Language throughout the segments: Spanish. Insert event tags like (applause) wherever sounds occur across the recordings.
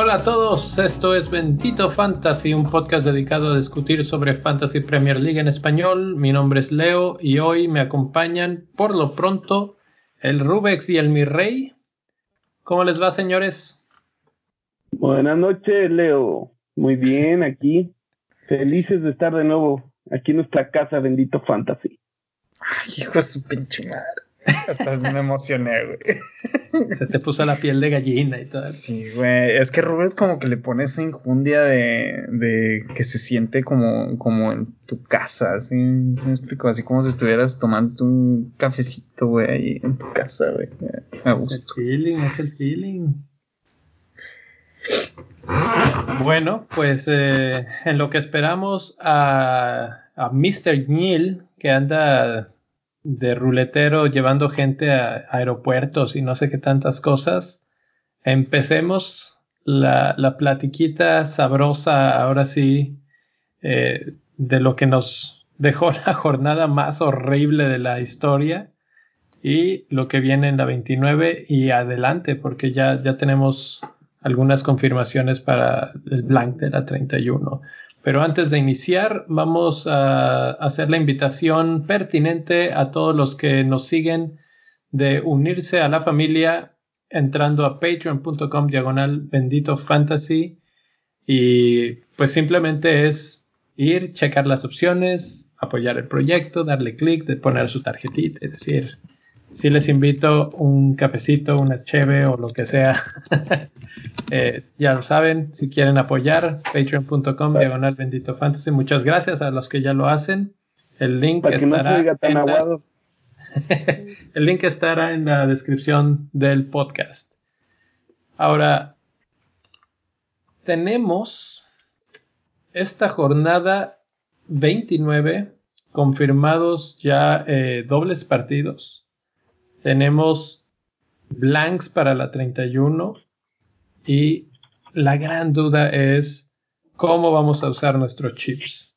Hola a todos, esto es Bendito Fantasy, un podcast dedicado a discutir sobre Fantasy Premier League en español. Mi nombre es Leo y hoy me acompañan por lo pronto el Rubex y el Mirrey. ¿Cómo les va, señores? Buenas noches, Leo. Muy bien, aquí. Felices de estar de nuevo aquí en nuestra casa, Bendito Fantasy. Ay, hijo de su pinche madre. Hasta me emocioné, güey. Se te puso la piel de gallina y todo. Sí, güey. Es que Rubens como que le pone esa injundia de, de que se siente como, como en tu casa, así, me explico? Así como si estuvieras tomando un cafecito, güey, ahí en tu casa, güey. Me gusta. Es el feeling, es el feeling. Bueno, pues eh, en lo que esperamos a, a Mr. Neil, que anda de ruletero llevando gente a aeropuertos y no sé qué tantas cosas. Empecemos la, la platiquita sabrosa, ahora sí, eh, de lo que nos (laughs) dejó la jornada más horrible de la historia y lo que viene en la 29 y adelante, porque ya, ya tenemos algunas confirmaciones para el blank de la 31. Pero antes de iniciar, vamos a hacer la invitación pertinente a todos los que nos siguen de unirse a la familia entrando a patreon.com diagonal bendito fantasy. Y pues simplemente es ir, checar las opciones, apoyar el proyecto, darle clic, poner su tarjetita, es decir, si les invito un cafecito, una cheve o lo que sea. (laughs) eh, ya lo saben, si quieren apoyar, patreon.com, diagonal bendito fantasy. Muchas gracias a los que ya lo hacen. El link Para que no estará. tan en la- (laughs) el link estará en la descripción del podcast. Ahora, tenemos esta jornada 29 confirmados ya eh, dobles partidos. Tenemos blanks para la 31 y la gran duda es cómo vamos a usar nuestros chips.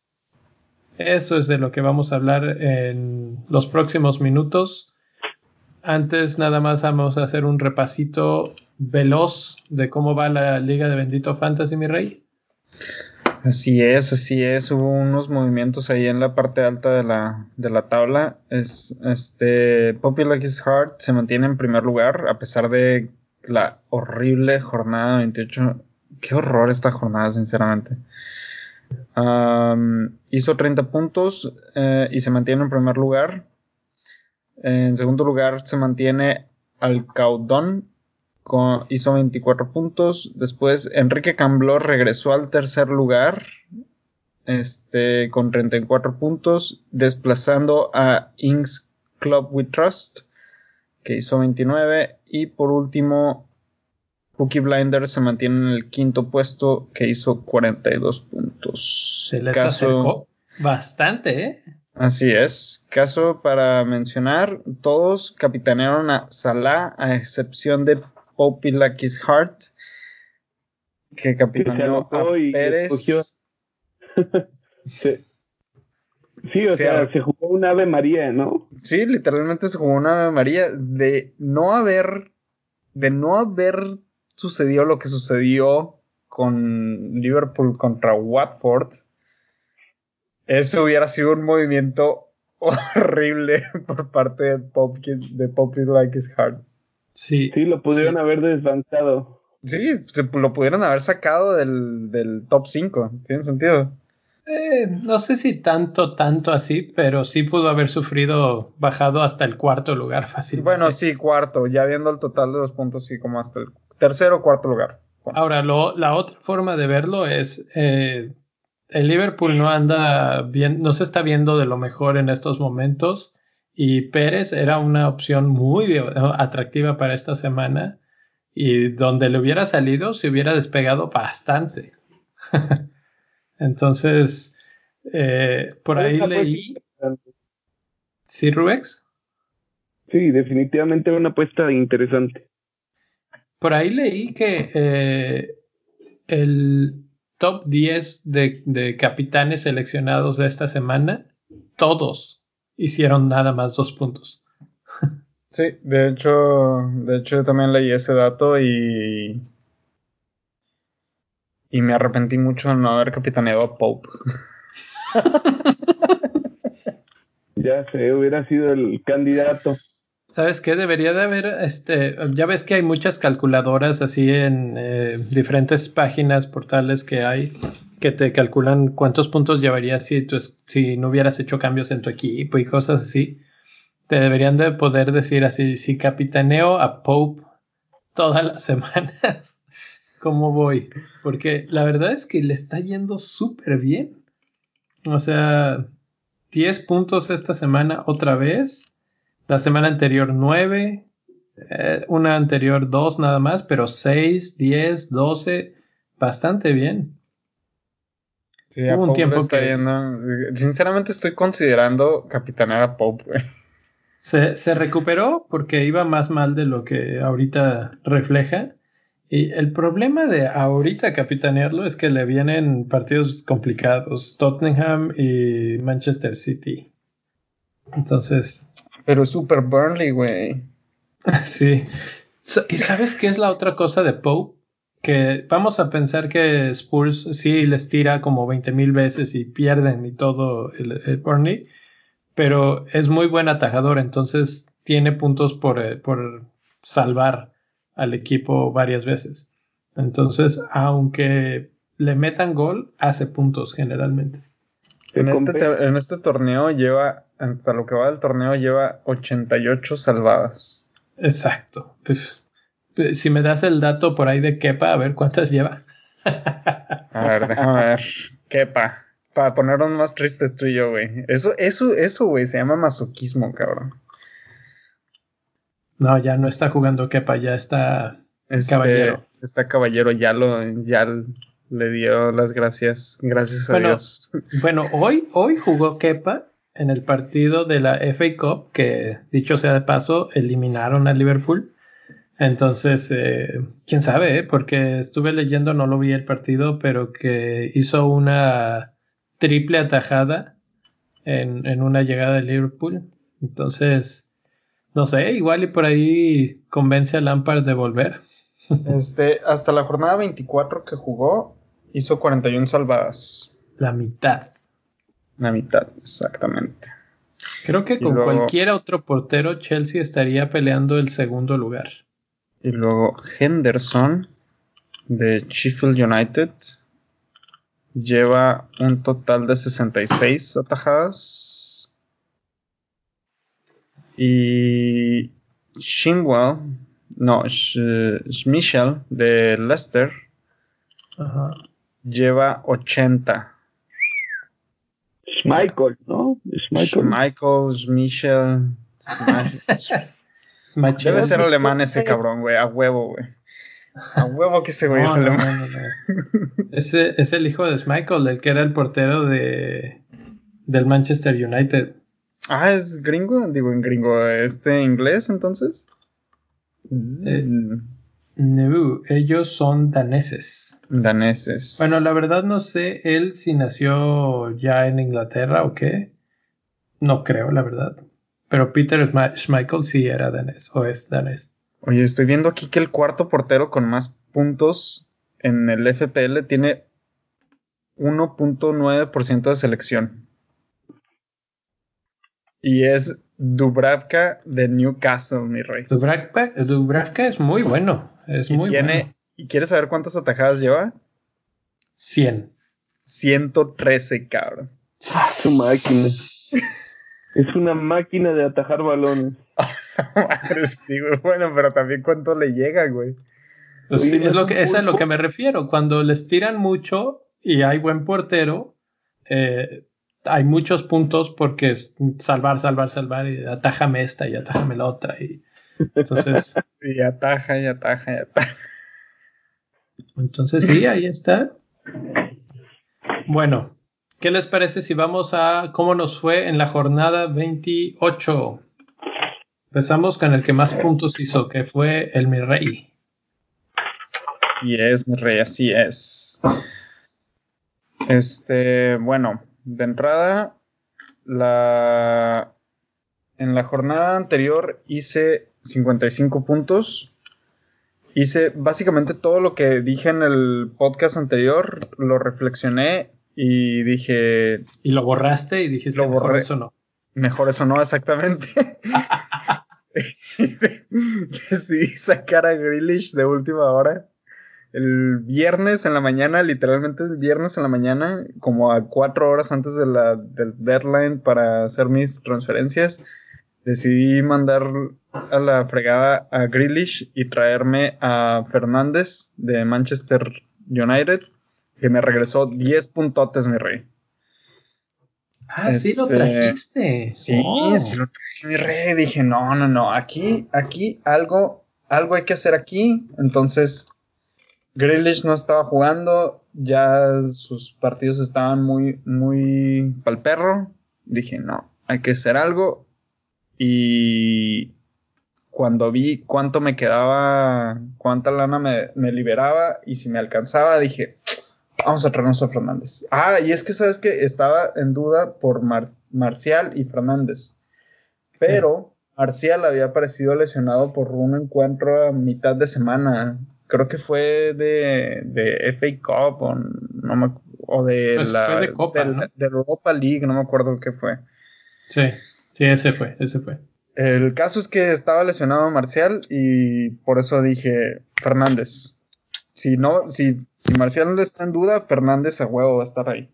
Eso es de lo que vamos a hablar en los próximos minutos. Antes nada más vamos a hacer un repasito veloz de cómo va la liga de Bendito Fantasy, mi rey. Así es, así es. Hubo unos movimientos ahí en la parte alta de la, de la tabla. Es, este, Like His Heart se mantiene en primer lugar a pesar de la horrible jornada 28. Qué horror esta jornada, sinceramente. Am, hizo 30 puntos eh, y se mantiene en primer lugar. En segundo lugar se mantiene Alcaudón con, hizo 24 puntos. Después Enrique Cambló regresó al tercer lugar este, con 34 puntos, desplazando a Inks Club We Trust, que hizo 29. Y por último, Pookie Blinders se mantiene en el quinto puesto, que hizo 42 puntos. Se les Caso- acercó bastante, ¿eh? Así es. Caso para mencionar, todos capitanearon a Salah, a excepción de Poppy Lucky's Heart, que capitaneó a Pérez. Se- (laughs) Sí, o sea, se jugó un Ave María, ¿no? Sí, literalmente se jugó una Ave María de no haber, de no haber sucedido lo que sucedió con Liverpool contra Watford. Eso hubiera sido un movimiento (laughs) horrible por parte de Poppy, de Poppy Like His Heart. Sí. Sí, lo pudieron Sí. haber desbancado. Sí, se lo pudieron haber sacado del, del top 5. ¿Tiene sentido? Eh, no sé si tanto, tanto así, pero sí pudo haber sufrido bajado hasta el cuarto lugar (laughs) fácilmente. Bueno, sí, cuarto. Ya viendo el total de los puntos, sí, como hasta el tercero o cuarto lugar. Ahora, lo- la otra forma de verlo es eh, el Liverpool no anda bien, no se está viendo de lo mejor en estos momentos y Pérez era una opción muy atractiva para esta semana y donde le hubiera salido se hubiera despegado bastante. (laughs) Entonces, eh, por ahí leí. ¿sí, Rubex? Sí, definitivamente una apuesta interesante. Por ahí leí que eh, el top 10 de, de capitanes seleccionados de esta semana, todos hicieron nada más dos puntos. Sí, de hecho, de hecho yo también leí ese dato y y me arrepentí mucho de no haber capitaneado a Pope. (laughs) ya sé, hubiera sido el candidato. ¿Sabes qué? Debería de haber, este, ya ves que hay muchas calculadoras así en eh, diferentes páginas, portales que hay, que te calculan cuántos puntos llevarías si, si no hubieras hecho cambios en tu equipo y cosas así. Te deberían de poder decir así, si capitaneo a Pope todas las (laughs) semanas, ¿cómo voy? Porque la verdad es que le está yendo súper bien. O sea, 10 puntos esta semana otra vez la semana anterior 9, eh, una anterior 2 nada más, pero 6, 10, 12, bastante bien. Sí, Hubo un tiempo que... Sinceramente estoy considerando capitanear a Pope. Se, se recuperó porque iba más mal de lo que ahorita refleja. Y el problema de ahorita capitanearlo es que le vienen partidos complicados, Tottenham y Manchester City. Entonces, pero es super Burnley, güey. (laughs) Sí. ¿Y sabes qué es la otra cosa de Pope? Que vamos a pensar que Spurs sí les tira como 20 mil veces y pierden y todo el, Burnley, pero es muy buen atajador, entonces tiene puntos por, eh, por salvar al equipo varias veces. Entonces, aunque le metan gol, hace puntos generalmente. En este, en este torneo lleva hasta lo que va del torneo lleva 88 salvadas. Exacto. Si me das el dato por ahí de Kepa, a ver cuántas lleva. (laughs) a ver, déjame ver. Kepa. Para ponernos más tristes tú y yo, güey. Eso, eso, eso, güey, se llama masoquismo, cabrón. No, ya no está jugando Kepa, ya está este, caballero. Está caballero, ya lo, ya le dio las gracias, gracias a Dios. (laughs) Bueno, hoy, hoy jugó Kepa en el partido de la FA Cup, que dicho sea de paso, eliminaron a Liverpool. Entonces, eh, quién sabe, eh? porque estuve leyendo, no lo vi el partido, pero que hizo una triple atajada en, en una llegada de Liverpool. Entonces, no sé, igual y por ahí convence a Lampard de volver. (laughs) Este, hasta la jornada 24 que jugó, hizo 41 salvadas. La mitad. La mitad, exactamente. Creo que con cualquier otro portero, Chelsea estaría peleando el segundo lugar. Y luego Henderson de Sheffield United lleva un total de 66 atajadas. Y Shinwell, no, Schmichel de Leicester lleva 80. Michael, ¿no? (laughs) Michel. Debe ser alemán ese cabrón, güey, a huevo, güey. A huevo que ese güey es alemán. ese es el hijo de Michael, el que era el portero de del Manchester United. Ah, es gringo, digo en gringo, este inglés entonces. Eh, no, ellos son daneses. Daneses. Bueno, la verdad no sé él si nació ya en Inglaterra o qué. No creo, la verdad. Pero Peter Schmeichel sí era danés o es danés. Oye, estoy viendo aquí que el cuarto portero con más puntos en el FPL tiene 1.9% de selección. Y es Dubravka de Newcastle, mi rey. Dubravka, es muy bueno. Es muy bueno. ¿Y quieres saber cuántas atajadas lleva? 100. 113, cabrón. Su máquina. (laughs) es una máquina de atajar balones. (laughs) Madre, sí, güey. Bueno, pero también cuánto le llega, güey. Pues es lo que, es a lo que me refiero. Cuando les tiran mucho y hay buen portero, eh, hay muchos puntos porque es salvar, salvar, salvar y atájame esta y atájame la otra. Y entonces. (laughs) y ataja y ataja y ataja. Entonces sí, ahí está. Bueno, ¿qué les parece si vamos a cómo nos fue en la jornada 28? Empezamos con el que más puntos hizo, que fue el mi rey. Así es, mi rey, así es. Este, bueno, de entrada, la en la jornada anterior hice 55 puntos. Hice básicamente todo lo que dije en el podcast anterior, lo reflexioné y dije... Y lo borraste y dijiste, Lo mejor borré. eso no. Mejor eso no, exactamente. (laughs) (laughs) Decidí sacar a Grealish de última hora. El viernes en la mañana, literalmente el viernes en la mañana, como a cuatro horas antes de la, del deadline para hacer mis transferencias, decidí mandar a la fregada a Grealish y traerme a Fernández de Manchester United, que me regresó 10 puntotes, mi rey. Ah, sí lo Este, trajiste. Sí, Oh. sí lo traje mi rey. Dije, no, no, no. Aquí, aquí algo, algo hay que hacer aquí. Entonces, Grealish no estaba jugando. Ya sus partidos estaban muy, muy pal perro. Dije, no, hay que hacer algo. Y cuando vi cuánto me quedaba, cuánta lana me, me liberaba y si me alcanzaba, dije, Vamos a traernos a Fernández. Ah, y es que sabes que estaba en duda por Mar- Marcial y Fernández. Pero Marcial había aparecido lesionado por un encuentro a mitad de semana. Creo que fue de, de FA Cup o, no me- o de Pues la de Copa, Europa League, no me acuerdo qué fue. Sí, sí, ese fue, ese fue. El caso es que estaba lesionado Marcial y por eso dije Fernández. Si no, si, si Marcial no está en duda, Fernández a huevo va a estar ahí.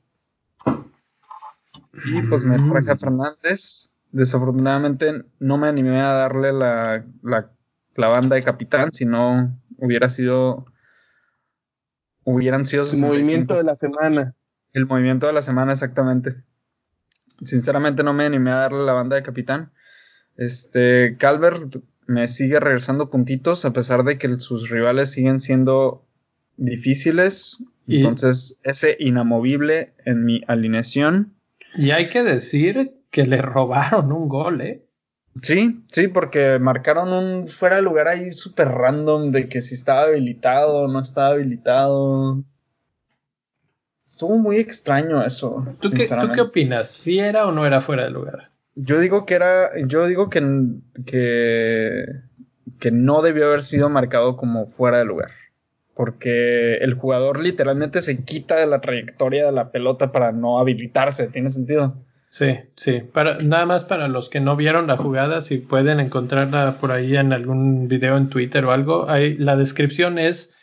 Y pues me traje a Fernández. Desafortunadamente no me animé a darle la, la, la banda de capitán, si no hubiera sido. Hubieran sido El 65 movimiento de la semana. el movimiento de la semana, exactamente. Sinceramente no me animé a darle la banda de capitán. Este, Calvert me sigue regresando puntitos a pesar de que sus rivales siguen siendo difíciles. Y- Entonces, ese inamovible en mi alineación. Y hay que decir que le robaron un gol, ¿eh? Sí, sí, porque marcaron un fuera de lugar ahí súper random de que si estaba habilitado o no estaba habilitado. Estuvo muy extraño eso. ¿Tú qué, ¿Tú qué opinas? ¿Si era o no era fuera de lugar? Yo digo que era, yo digo que, que, que no debió haber sido marcado como fuera de lugar. Porque el jugador literalmente se quita de la trayectoria de la pelota para no habilitarse. ¿Tiene sentido? Sí, sí. Para, nada más para los que no vieron la jugada, si pueden encontrarla por ahí en algún video en Twitter o algo, ahí, la descripción es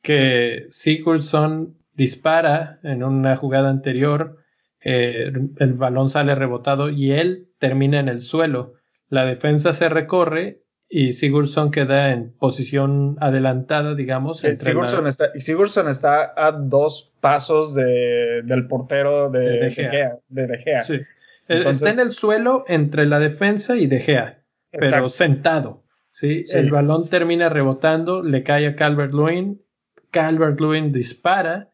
que Sigurdsson dispara en una jugada anterior, eh, el balón sale rebotado y él termina en el suelo. La defensa se recorre y Sigurdsson queda en posición adelantada, digamos. entre la- Sigurdsson, está, Sigurdsson está a dos pasos de, del portero de, De Gea. Gea. de De Gea. Sí. Entonces- Está en el suelo entre la defensa y De Gea, pero sentado. ¿sí? Sí. El balón termina rebotando, le cae a Calvert Lewin. Calvert Lewin dispara,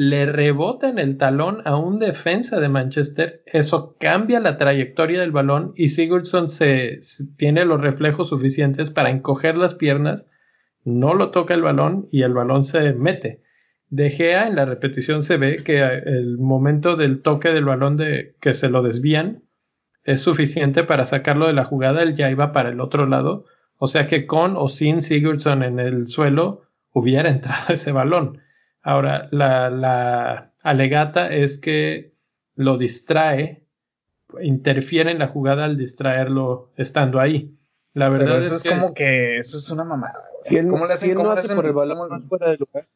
le rebota en el talón a un defensa de Manchester. Eso cambia la trayectoria del balón y Sigurdsson se, tiene los reflejos suficientes para encoger las piernas. No lo toca el balón y el balón se mete. De Gea en la repetición se ve que el momento del toque del balón de que se lo desvían es suficiente para sacarlo de la jugada, él ya iba para el otro lado, o sea que con o sin Sigurdsson en el suelo hubiera (laughs) entrado ese balón. Ahora, la, la alegata es que lo distrae, interfiere en la jugada al distraerlo estando ahí. La Pero verdad eso es, es, que como que eso es una mamada. güey. Si él, ¿Cómo le hacen, si él cómo no le hace hacen- por el balón cómo- más fuera de lugar.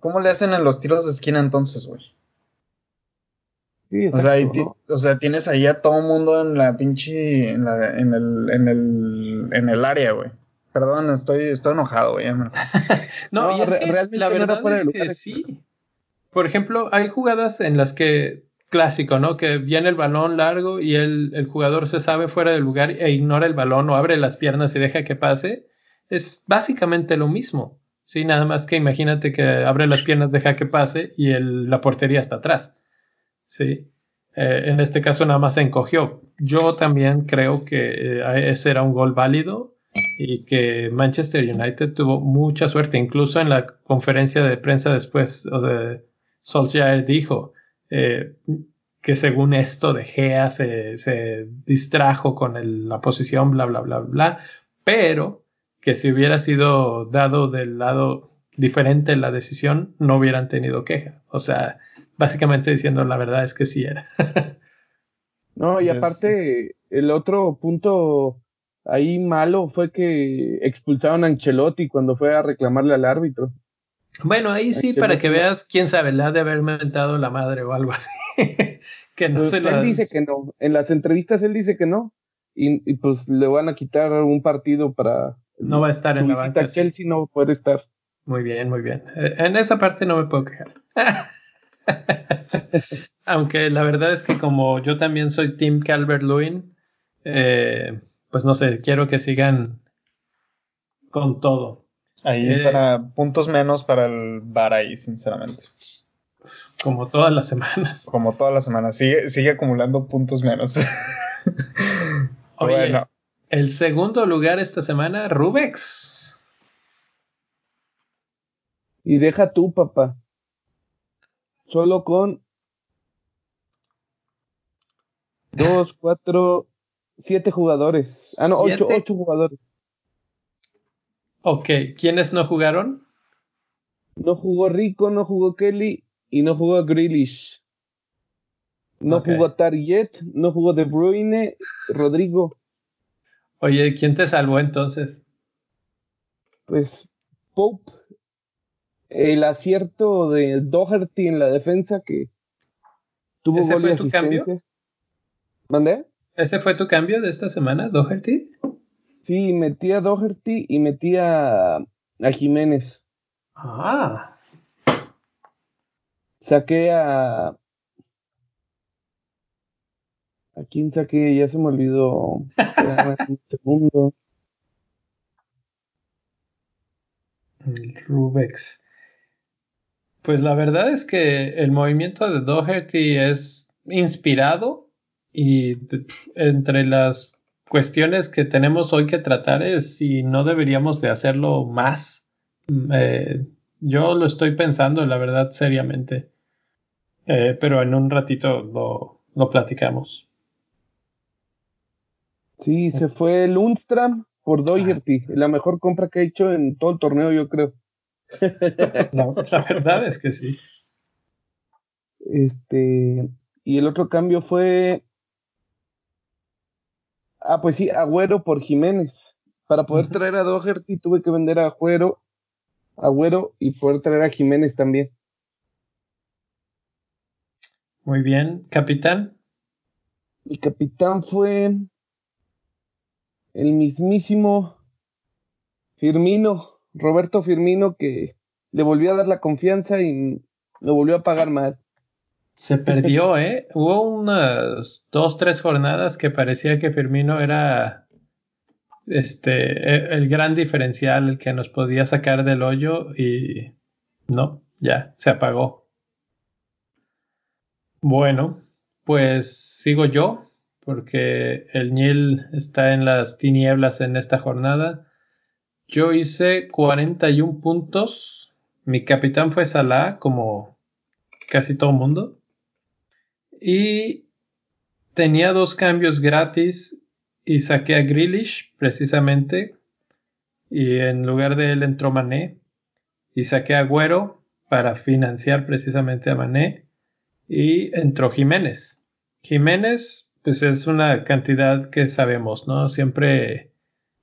cómo le hacen en los tiros de esquina entonces, güey? Sí, o sea, tienes ahí a todo mundo en la pinche, en, la, en, el, en, el, en el área, güey. Perdón, estoy, estoy enojado, güey. (laughs) No, No, y es re- que realmente la verdad es que sí. Por ejemplo, hay jugadas en las que, clásico, ¿no? Que viene el balón largo y el, el jugador se sabe fuera del lugar e ignora el balón o abre las piernas y deja que pase. Es básicamente lo mismo. Sí, nada más que imagínate que abre las piernas, deja que pase y el- la portería está atrás. Sí. Eh, en este caso nada más se encogió. Yo también creo que eh, ese era un gol válido y que Manchester United tuvo mucha suerte. Incluso en la conferencia de prensa después de Solskjaer dijo, eh, que según esto de Gea se, se distrajo con la posición, bla, bla, bla, bla, pero que si hubiera sido dado del lado diferente la decisión, no hubieran tenido queja. O sea, básicamente diciendo la verdad es que sí era. (laughs) no, y aparte, el otro punto ahí malo fue que expulsaron a Ancelotti cuando fue a reclamarle al árbitro. Bueno, ahí sí, para que veas, quién sabe, la de haber mentado la madre o algo así. (laughs) que no pues se Él dice que no. En las entrevistas él dice que no. Y, pues le van a quitar un partido para. No va a estar en la banca. Chelsea no puede estar. Muy bien, muy bien. Eh, en esa parte no me puedo quejar. (laughs) Aunque la verdad es que como yo también soy Team Calvert Lewin, eh, pues no sé, quiero que sigan con todo. Ahí eh, para puntos menos para el bar ahí, sinceramente. Como todas las semanas. Como todas las semanas. Sigue, sigue acumulando puntos menos. (laughs) bueno. el segundo lugar esta semana, Rubex. Y deja tú, papá. Solo con dos, cuatro, Siete jugadores. Ah, no, ocho, ocho jugadores. Ok, ¿quiénes no jugaron? No jugó Rico, no jugó Kelly y no jugó Grealish. No jugó Target, no jugó De Bruyne, Rodrigo. Oye, ¿quién te salvó entonces? Pues Pope. El acierto de Doherty en la defensa que tuvo gol y asistencia. ¿Mandé? ¿Ese fue tu cambio de esta semana, Doherty? Sí, metí a Doherty y metí a, a Jiménez. Ah. Saqué a. ¿A quién saqué? Ya se me olvidó. (laughs) un segundo. El Rubex. Pues la verdad es que el movimiento de Doherty es inspirado y entre las cuestiones que tenemos hoy que tratar es si no deberíamos de hacerlo más. Mm, eh, yo lo estoy pensando, la verdad, seriamente. Eh, pero en un ratito lo, lo platicamos. Sí, se fue Lundstram por Doherty, la mejor compra que he hecho en todo el torneo, yo creo. (laughs) la verdad es que sí. Este, y el otro cambio fue Ah, pues sí, Agüero por Jiménez. Para poder traer a Doherty tuve que vender a Agüero, Agüero y poder traer a Jiménez también. Muy bien, capitán. Mi capitán fue el mismísimo Firmino, Roberto Firmino, que le volvió a dar la confianza y lo volvió a pagar mal. Se perdió, (laughs) ¿eh? Hubo unas dos, tres jornadas que parecía que Firmino era este e, el gran diferencial, el que nos podía sacar del hoyo y no, ya, se apagó. Bueno, pues sigo yo, porque el Nil está en las tinieblas en esta jornada. Yo hice 41 puntos. Mi capitán fue Salah, como casi todo mundo. Y tenía dos cambios gratis y saqué a Grealish precisamente. Y en lugar de él entró Mané. Y saqué a Agüero para financiar precisamente a Mané. Y entró Jiménez. Jiménez, pues es una cantidad que sabemos, ¿no? Siempre,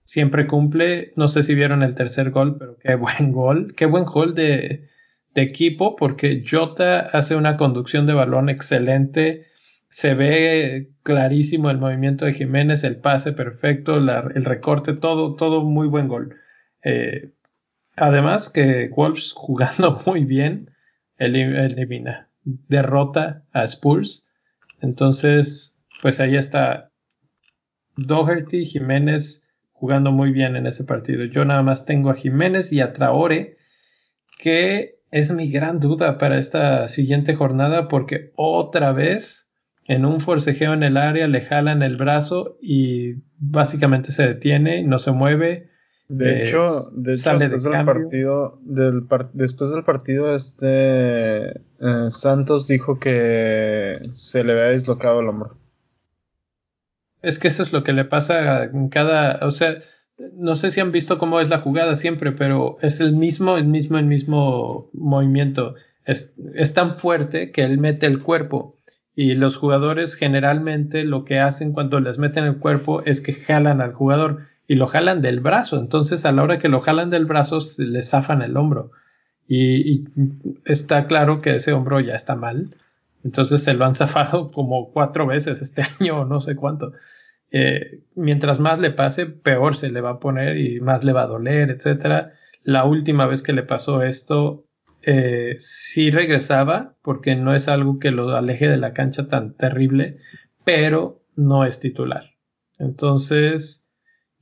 siempre cumple. No sé si vieron el tercer gol, pero qué buen gol. Qué buen gol de, de equipo porque Jota hace una conducción de balón excelente. Se ve clarísimo el movimiento de Jiménez, el pase perfecto, el recorte, todo, todo muy buen gol. Eh, además que Wolves (laughs) jugando muy bien elimina, derrota a Spurs. Entonces, pues ahí está Doherty, Jiménez jugando muy bien en ese partido. Yo nada más tengo a Jiménez y a Traore que es mi gran duda para esta siguiente jornada porque otra vez en un forcejeo en el área le jalan el brazo y básicamente se detiene, no se mueve De hecho, de hecho después, del partido, del después del partido, este eh, Santos dijo que se le había dislocado el hombro. Es que eso es lo que le pasa en cada, o sea, no sé si han visto cómo es la jugada siempre, pero es el mismo, el mismo, el mismo movimiento. Es, es tan fuerte que él mete el cuerpo y los jugadores generalmente lo que hacen cuando les meten el cuerpo es que jalan al jugador y lo jalan del brazo. Entonces, a la hora que lo jalan del brazo, se le zafan el hombro. Y, está claro que ese hombro ya está mal. Entonces se lo han zafado como cuatro veces este (laughs) año o no sé cuánto. Eh, mientras más le pase, peor se le va a poner y más le va a doler, etcétera. La última vez que le pasó esto, eh, sí regresaba, porque no es algo que lo aleje de la cancha tan terrible, pero no es titular. Entonces,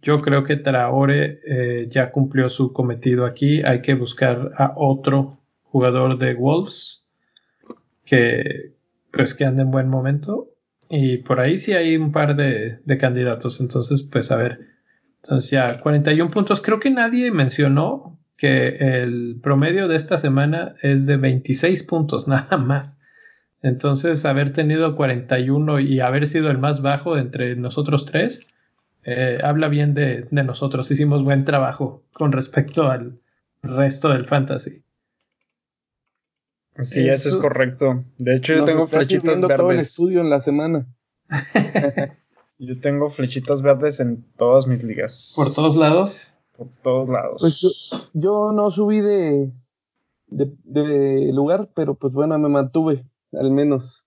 yo creo que Traore eh, ya cumplió su cometido aquí. Hay que buscar a otro jugador de Wolves que pues que ande en buen momento. Y por ahí sí hay un par de, candidatos. Entonces, pues a ver. Entonces ya 41 puntos. Creo que nadie mencionó que el promedio de esta semana es de 26 puntos, (laughs) nada más. Entonces, haber tenido 41 y haber sido el más bajo entre nosotros tres, eh, habla bien de, nosotros. Hicimos buen trabajo con respecto al resto del fantasy. Sí, eso, es correcto. De hecho, yo tengo flechitas verdes. Todo el estudio en la semana. (laughs) yo tengo flechitas verdes en todas mis ligas. ¿Por todos lados? Por todos lados. Pues yo, no subí de, de, lugar, pero pues bueno, me mantuve, al menos.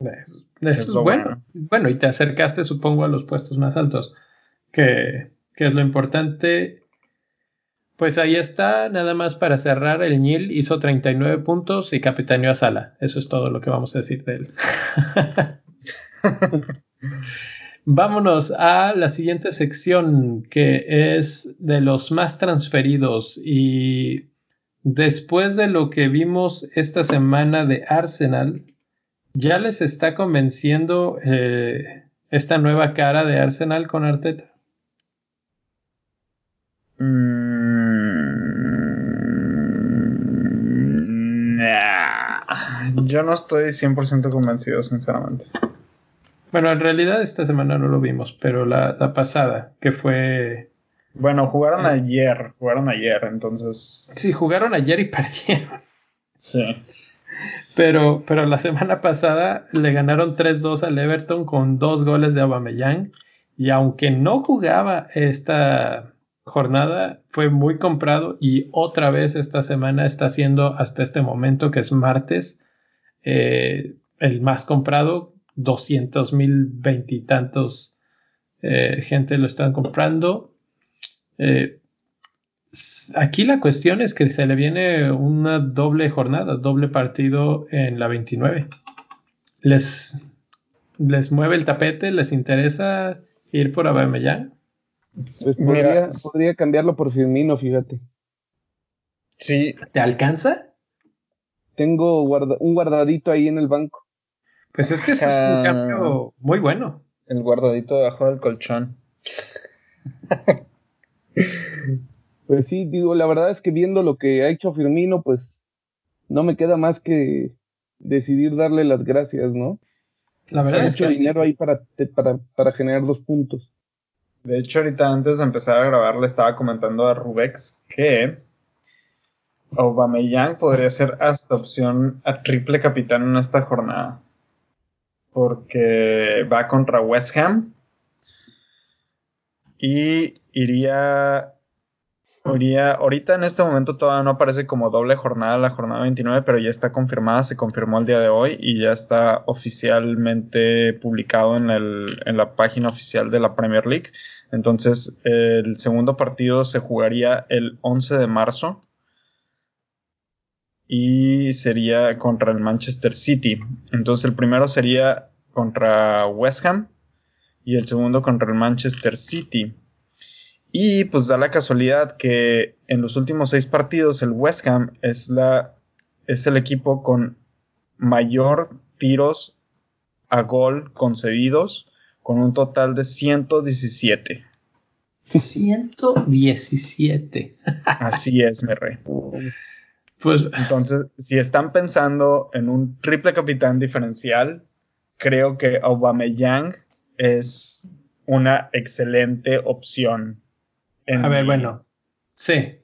Eso, es bueno. bueno. y te acercaste, supongo, a los puestos más altos, que, es lo importante. Pues ahí está, nada más para cerrar, el Nil hizo 39 puntos y capitaneó a Sala. Eso es todo lo que vamos a decir de él. (laughs) Vámonos a la siguiente sección, que es de los más transferidos. Y después de lo que vimos esta semana de Arsenal, ¿Ya les está convenciendo eh, esta nueva cara de Arsenal con Arteta? Mm, Yo no estoy 100% convencido, sinceramente. Bueno, en realidad esta semana no lo vimos, pero la, pasada, que fue... Bueno, jugaron eh. ayer, jugaron ayer, entonces... Sí, jugaron ayer y (laughs) perdieron. Sí. Pero, pero la semana pasada le ganaron 3-2 al Everton con dos goles de Aubameyang. Y aunque no jugaba esta jornada, fue muy comprado y otra vez esta semana está siendo hasta este momento, que es martes, eh, el más comprado. 200 mil veintitantos eh, gente lo están comprando. Eh, aquí la cuestión es que se le viene una doble jornada, doble partido en la 29. ¿Les, les mueve el tapete? ¿Les interesa ir por Aubameyang? Pues podría, cambiarlo por Firmino, fíjate. Sí. ¿Te alcanza? Tengo un guardadito ahí en el banco. Pues es que eso es un cambio muy bueno. El guardadito debajo del colchón. (laughs) Pues sí, digo, la verdad es que viendo lo que ha hecho Firmino, pues no me queda más que decidir darle las gracias, ¿no? La verdad es que dinero ahí para, para, para generar dos puntos. De hecho, ahorita antes de empezar a grabar le estaba comentando a Rubex que Aubameyang podría ser hasta opción a triple capitán en esta jornada. Porque va contra West Ham y iría ahorita en este momento todavía no aparece como doble jornada la jornada 29, pero ya está confirmada, se confirmó el día de hoy y ya está oficialmente publicado en, en la página oficial de la Premier League. Entonces, el segundo partido se jugaría el 11 de marzo y sería contra el Manchester City. Entonces, el primero sería contra West Ham y el segundo contra el Manchester City. Y pues da la casualidad que en los últimos seis partidos el West Ham es, la, es el equipo con mayor tiros a gol concedidos con un total de 117. 117. Así es, mi rey. Pues Entonces, si están pensando en un triple capitán diferencial, creo que Aubameyang es una excelente opción. en A ver, bueno, sí.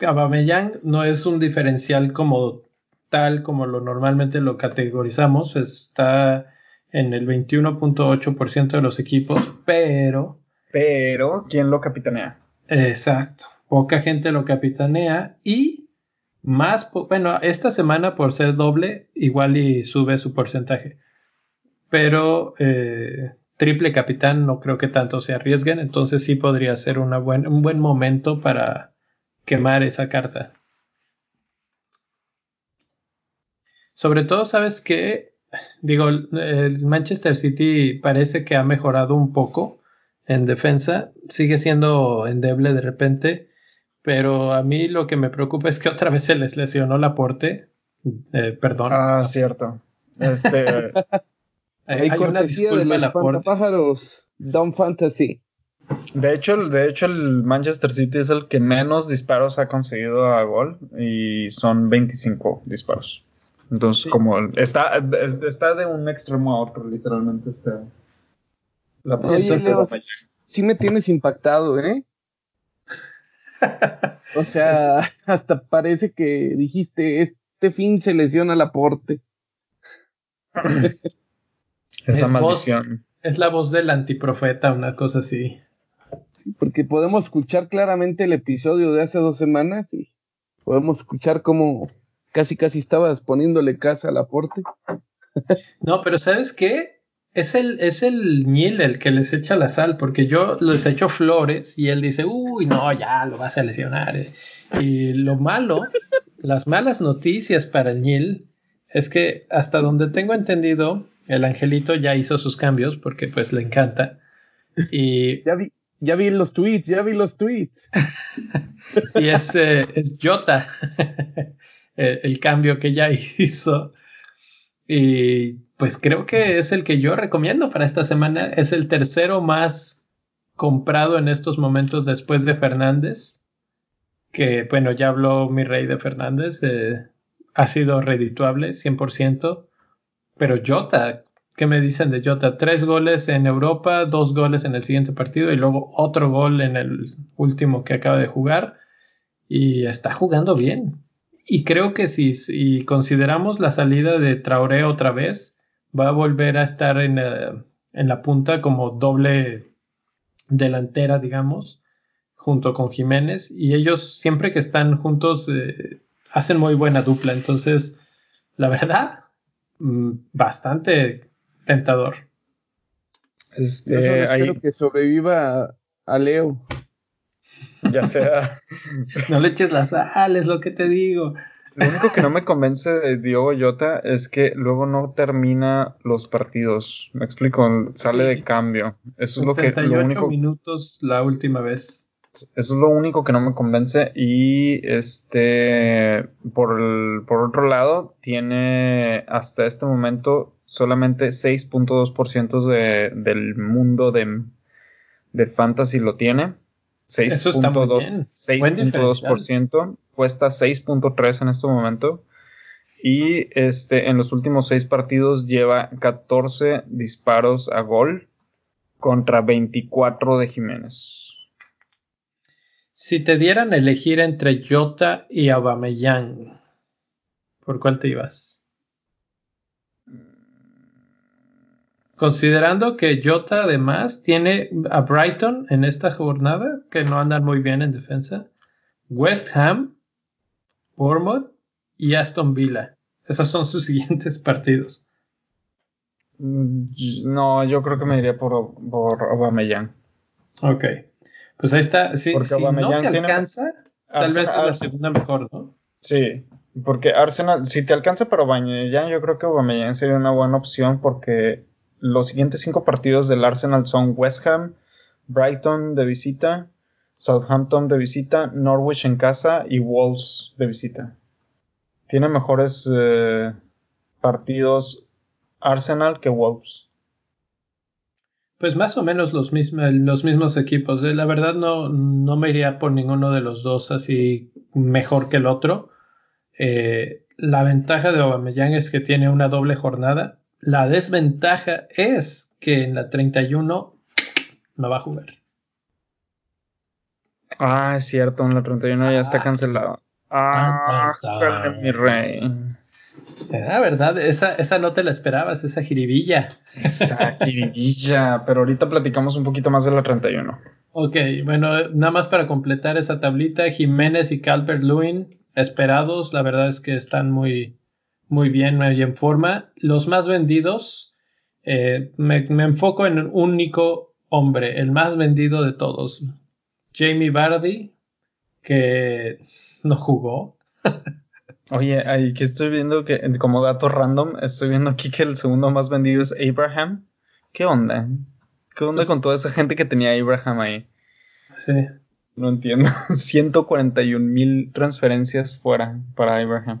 Aubameyang no es un diferencial como tal como lo normalmente lo categorizamos, está en el 21.8% de los equipos, pero Pero, ¿quién lo capitanea? exacto, poca gente lo capitanea y más, bueno, esta semana por ser doble igual y sube su porcentaje, pero eh, triple capitán no creo que tanto se arriesguen, entonces sí podría ser una buen, un buen momento para quemar esa carta. Sobre todo, ¿sabes qué? Digo, el el Manchester City parece que ha mejorado un poco en defensa, sigue siendo endeble de repente, pero a mí lo que me preocupa es que otra vez se les lesionó la porte. perdón. Ah, cierto. Este, (laughs) Eh, Hay hay una de los espantapájaros Down Fantasy. de hecho, el- de hecho, el Manchester City es el que menos disparos ha conseguido a gol y son 25 disparos. Entonces, Sí. como está, es- está de un extremo a otro, literalmente está. La Oye, Leo, sí me tienes impactado, ¿eh? (laughs) O sea, hasta parece que dijiste, este fin se lesiona el aporte. (clears throat) Es la Es maldición. Es la voz del antiprofeta, una cosa así. Sí, porque podemos escuchar claramente el episodio de hace dos semanas y podemos escuchar cómo casi casi estabas poniéndole casa al aporte. No, pero ¿sabes qué? Es el, es el Ñil el que les echa la sal, porque yo les echo flores y él dice, uy, no, ya lo vas a lesionar. eh". Y lo malo, (laughs) las malas noticias para el Ñil es que hasta donde tengo entendido, el angelito ya hizo sus cambios porque pues le encanta. (laughs) Y, Ya vi, ya vi los tweets, ya vi los tweets. (laughs) y es, eh, es Jota el, el cambio que ya (laughs) hizo. Y pues creo que es el que yo recomiendo para esta semana. Es el tercero más comprado en estos momentos después de Fernández. Que bueno, ya habló mi rey de Fernández. eh, ha sido redituable 100%. Pero Jota, ¿qué me dicen de Jota? Tres goles en Europa, dos goles en el siguiente partido y luego otro gol en el último que acaba de jugar. Y está jugando bien. Y creo que si, si consideramos la salida de Traoré otra vez, va a volver a estar en, eh, en la punta como doble delantera, digamos, junto con Jiménez. Y ellos siempre que están juntos eh, hacen muy buena dupla. Entonces, la verdad, mm, bastante tentador. Este, Yo solo ahí, espero que sobreviva a Leo. Ya sea. (laughs) No le eches la sal, es lo que te digo. Lo único que no me convence de Diogo Jota es que luego no termina los partidos. Me explico, sale Sí. de cambio. Eso es lo que 78 lo único, minutos la última vez. eso es lo único que no me convence. Y este por el, por otro lado, tiene hasta este momento solamente 6.2% de, del mundo de, de fantasy lo tiene. Eso está muy 6.2 bien. Buen 6.2%, cuesta 6.3 en este momento. Y este, en los últimos seis partidos lleva 14 disparos a gol contra 24 de Jiménez. Si te dieran a elegir entre Jota y Aubameyang, ¿por cuál te ibas? Considerando que Jota además tiene a Brighton en esta jornada, que no andan muy bien en defensa, West Ham, Bournemouth y Aston Villa. Esos son sus (laughs) siguientes partidos. Mm, No, yo creo que me iría por, por Aubameyang. Ok. Pues ahí está. Si, no te tiene- alcanza, tal vez es la segunda mejor, ¿no? Sí, porque Arsenal, si te alcanza para Aubameyang, yo creo que Aubameyang sería una buena opción porque los siguientes cinco partidos del Arsenal son West Ham, Brighton de visita, Southampton de visita, Norwich en casa y Wolves de visita. Tiene mejores eh, partidos Arsenal que Wolves. Pues más o menos los, mismos, los mismos equipos. La verdad no, no me iría por ninguno de los dos así mejor que el otro. Eh, la ventaja de Aubameyang es que tiene una doble jornada. La desventaja es que en la 31 no va a jugar. Ah, es cierto, en la 31 ya está ah. cancelado. Ah, mi rey. La verdad, esa, esa no te la esperabas, esa jiribilla. Esa jiribilla, pero ahorita platicamos un poquito más de la 31. Ok, bueno, nada más para completar esa tablita, Jiménez y Calvert Lewin esperados, la verdad es que están muy, muy bien, muy en forma. Los más vendidos, eh, me, me, enfoco en un único hombre, el más vendido de todos, Jamie Vardy, que no jugó. (laughs) Oye, ahí que estoy viendo que, como dato random, estoy viendo aquí que el segundo más vendido es Abraham. ¿Qué onda? ¿Qué onda pues con toda esa gente que tenía Abraham ahí? Sí. No entiendo. (laughs) 141 mil transferencias fuera para Abraham.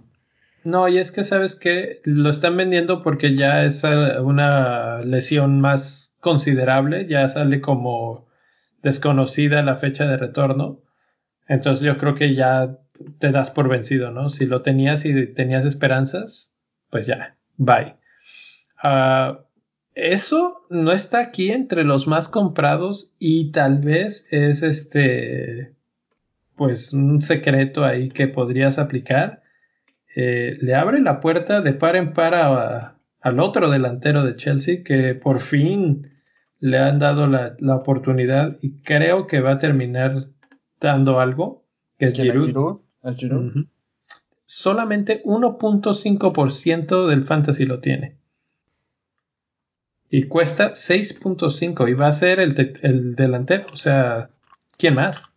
No, y es que sabes que lo están vendiendo porque ya es una lesión más considerable, ya sale como desconocida la fecha de retorno. Entonces yo creo que ya te das por vencido, ¿no? Si lo tenías y tenías esperanzas, pues ya, bye. Ah, eso no está aquí entre los más comprados y tal vez es este, pues un secreto ahí que podrías aplicar. Eh, le abre la puerta de par en par al otro delantero de Chelsea que por fin le han dado la, oportunidad y creo que va a terminar dando algo, que es Giroud. Solamente 1.5% del fantasy lo tiene. Y cuesta 6.5 y va a ser el, el delantero. O sea, ¿quién más?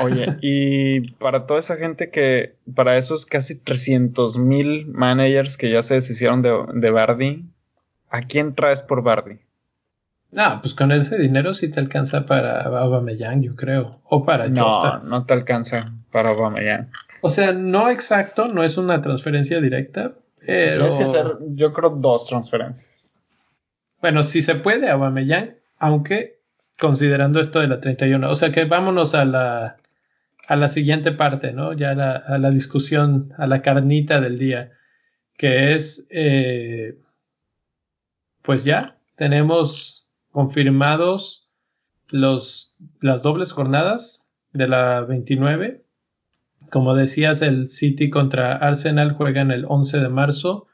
Oye, y para toda esa gente que, para esos casi 300 mil managers que ya se deshicieron de, de Bardi, ¿a quién traes por Bardi? No, pues con ese dinero sí te alcanza para Aubameyang, yo creo. O para No, no te alcanza para Aubameyang. O sea, no exacto, no es una transferencia directa, pero... Tienes que hacer, yo creo, dos transferencias. Bueno, si se puede Aubameyang, aunque considerando esto de la 31. O sea que vámonos a la, a la siguiente parte, ¿no? Ya a la discusión, a la carnita del día, que es, eh, pues ya, tenemos confirmados los, las dobles jornadas de la 29. Como decías, el City contra Arsenal juegan el 11 de marzo.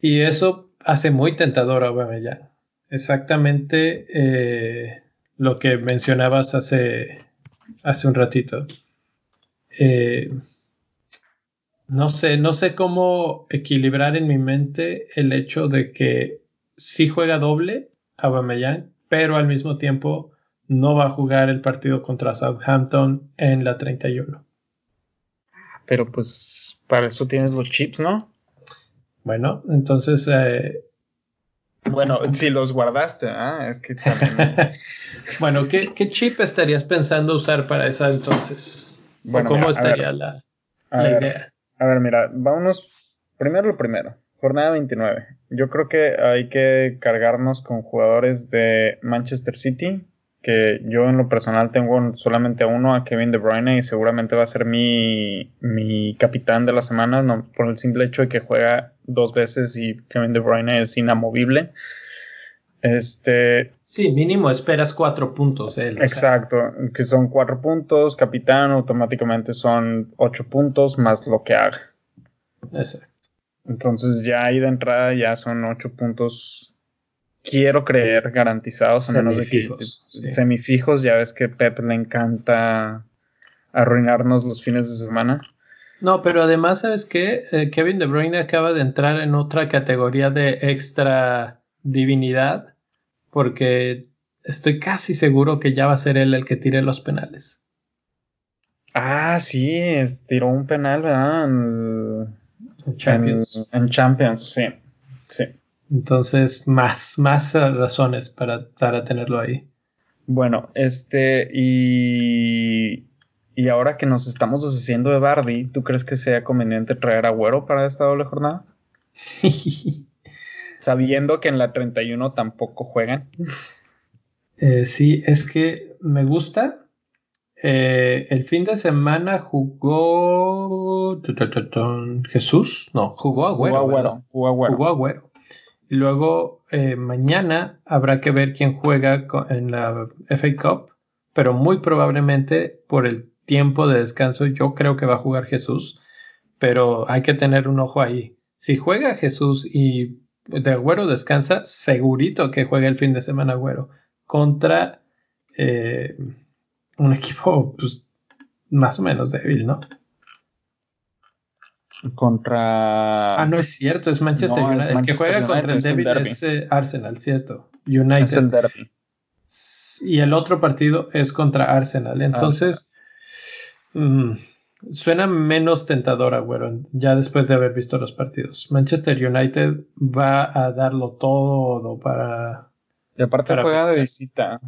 Y eso hace muy tentador a Aubameyang. Exactamente eh, lo que mencionabas hace, hace un ratito. Eh, no sé, no sé cómo equilibrar en mi mente el hecho de que sí juega doble Aubameyang, pero al mismo tiempo no va a jugar el partido contra Southampton en la 31. Pero pues para eso tienes los chips, ¿no? Bueno, entonces... Eh, bueno, si los guardaste, ¿ah? Es que (laughs) bueno, ¿qué, chip estarías pensando usar para esa entonces? Bueno, ¿Cómo estaría la, idea? A ver, mira, vámonos primero lo primero. Jornada 29. Yo creo que hay que cargarnos con jugadores de Manchester City, que yo en lo personal tengo solamente a uno, a Kevin De Bruyne, y seguramente va a ser mi, mi capitán de la semana, no, por el simple hecho de que juega dos veces y Kevin De Bruyne es inamovible. Este. Sí, mínimo esperas cuatro puntos. exacto, que son cuatro puntos, capitán automáticamente son ocho puntos más lo que haga. Exacto. Entonces ya ahí de entrada ya son ocho puntos, quiero creer, garantizados, a menos de que semifijos, ya ves que Pep le encanta arruinarnos los fines de semana. No, pero además, ¿sabes qué? Eh, Kevin De Bruyne acaba de entrar en otra categoría de extra divinidad, porque estoy casi seguro que ya va a ser él el que tire los penales. Ah, sí, tiró un penal, ¿verdad? En Champions. En, Champions, sí. sí. Entonces, más, más razones para, para tenerlo ahí. Bueno, este, y, y ahora que nos estamos deshaciendo de Bardi, ¿tú crees que sea conveniente traer a Güero para esta doble jornada? (laughs) Sabiendo que en la 31 tampoco juegan. Eh, sí, es que me gusta. Eh, el fin de semana jugó Jesús, no, jugó Agüero. Jugó Agüero. Jugó Agüero. Jugó Agüero. Luego eh, mañana habrá que ver quién juega en la FA Cup, pero muy probablemente por el tiempo de descanso yo creo que va a jugar Jesús, pero hay que tener un ojo ahí. Si juega Jesús y de Agüero descansa, segurito que juega el fin de semana Agüero contra eh, un (laughs) equipo pues, más o menos débil, ¿no? Contra. Ah, no es cierto, es Manchester United. el que juega contra el débil es, eh, Arsenal, ¿cierto? United. Es el derby. Y el otro partido es contra Arsenal. Entonces, mm, suena menos tentador, Agüero, ya después de haber visto los partidos. Manchester United va a darlo todo para. Y aparte juega de visita.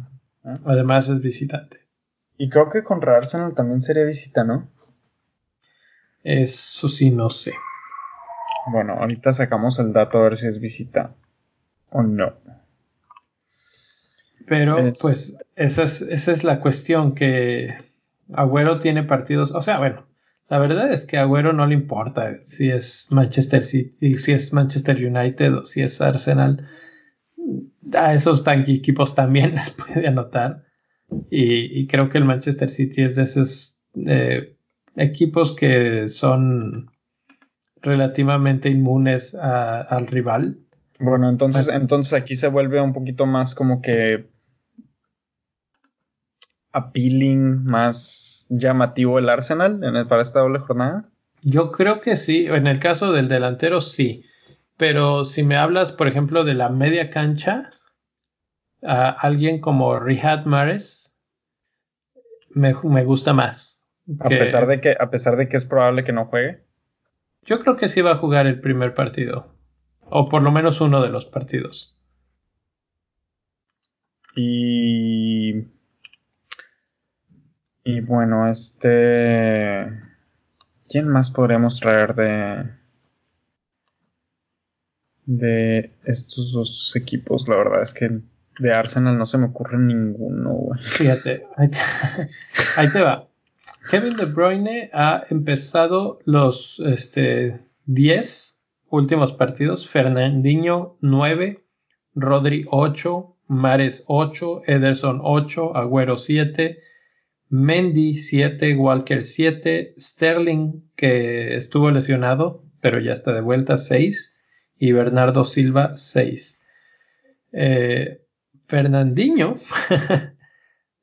Además es visitante. Y creo que contra Arsenal también sería visita, ¿no? Eso sí, no sé. Bueno, ahorita sacamos el dato a ver si es visita o no. Pero, pues, esa es, esa es la cuestión que Agüero tiene partidos. O sea, bueno, la verdad es que a Agüero no le importa si es Manchester City, si es Manchester United o si es Arsenal. A esos equipos también (laughs) les puede anotar. Y, creo que el Manchester City es de esos eh, equipos que son relativamente inmunes al rival. Bueno, entonces, entonces aquí se vuelve un poquito más como que appealing, más llamativo el Arsenal en el, para esta doble jornada. Yo creo que sí, en el caso del delantero sí, pero si me hablas, por ejemplo, de la media cancha, a alguien como Rihad Mares me, gusta más. A pesar de que, a pesar de que es probable que no juegue. Yo creo que sí va a jugar el primer partido. O por lo menos uno de los partidos. Y. Y bueno, este. ¿Quién más podremos traer de. de estos dos equipos? La verdad es que de Arsenal no se me ocurre ninguno, güey. Fíjate, ahí te, (laughs) va. Kevin De Bruyne ha empezado los este, 10 últimos partidos. Fernandinho 9, Rodri 8, Mares 8, Ederson 8, Agüero 7, Mendy 7, Walker 7, Sterling que estuvo lesionado pero ya está de vuelta 6 y Bernardo Silva 6. Eh, Fernandinho (laughs)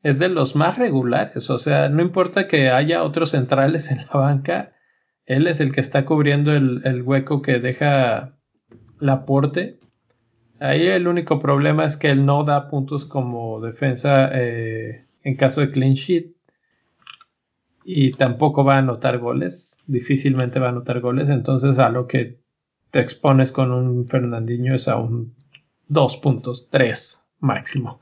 es de los más regulares, o sea, no importa que haya otros centrales en la banca, él es el que está cubriendo el, hueco que deja Laporte. Ahí el único problema es que él no da puntos como defensa eh, en caso de clean sheet y tampoco va a anotar goles, difícilmente va a anotar goles, entonces a lo que te expones con un Fernandinho es a un 2.3 máximo.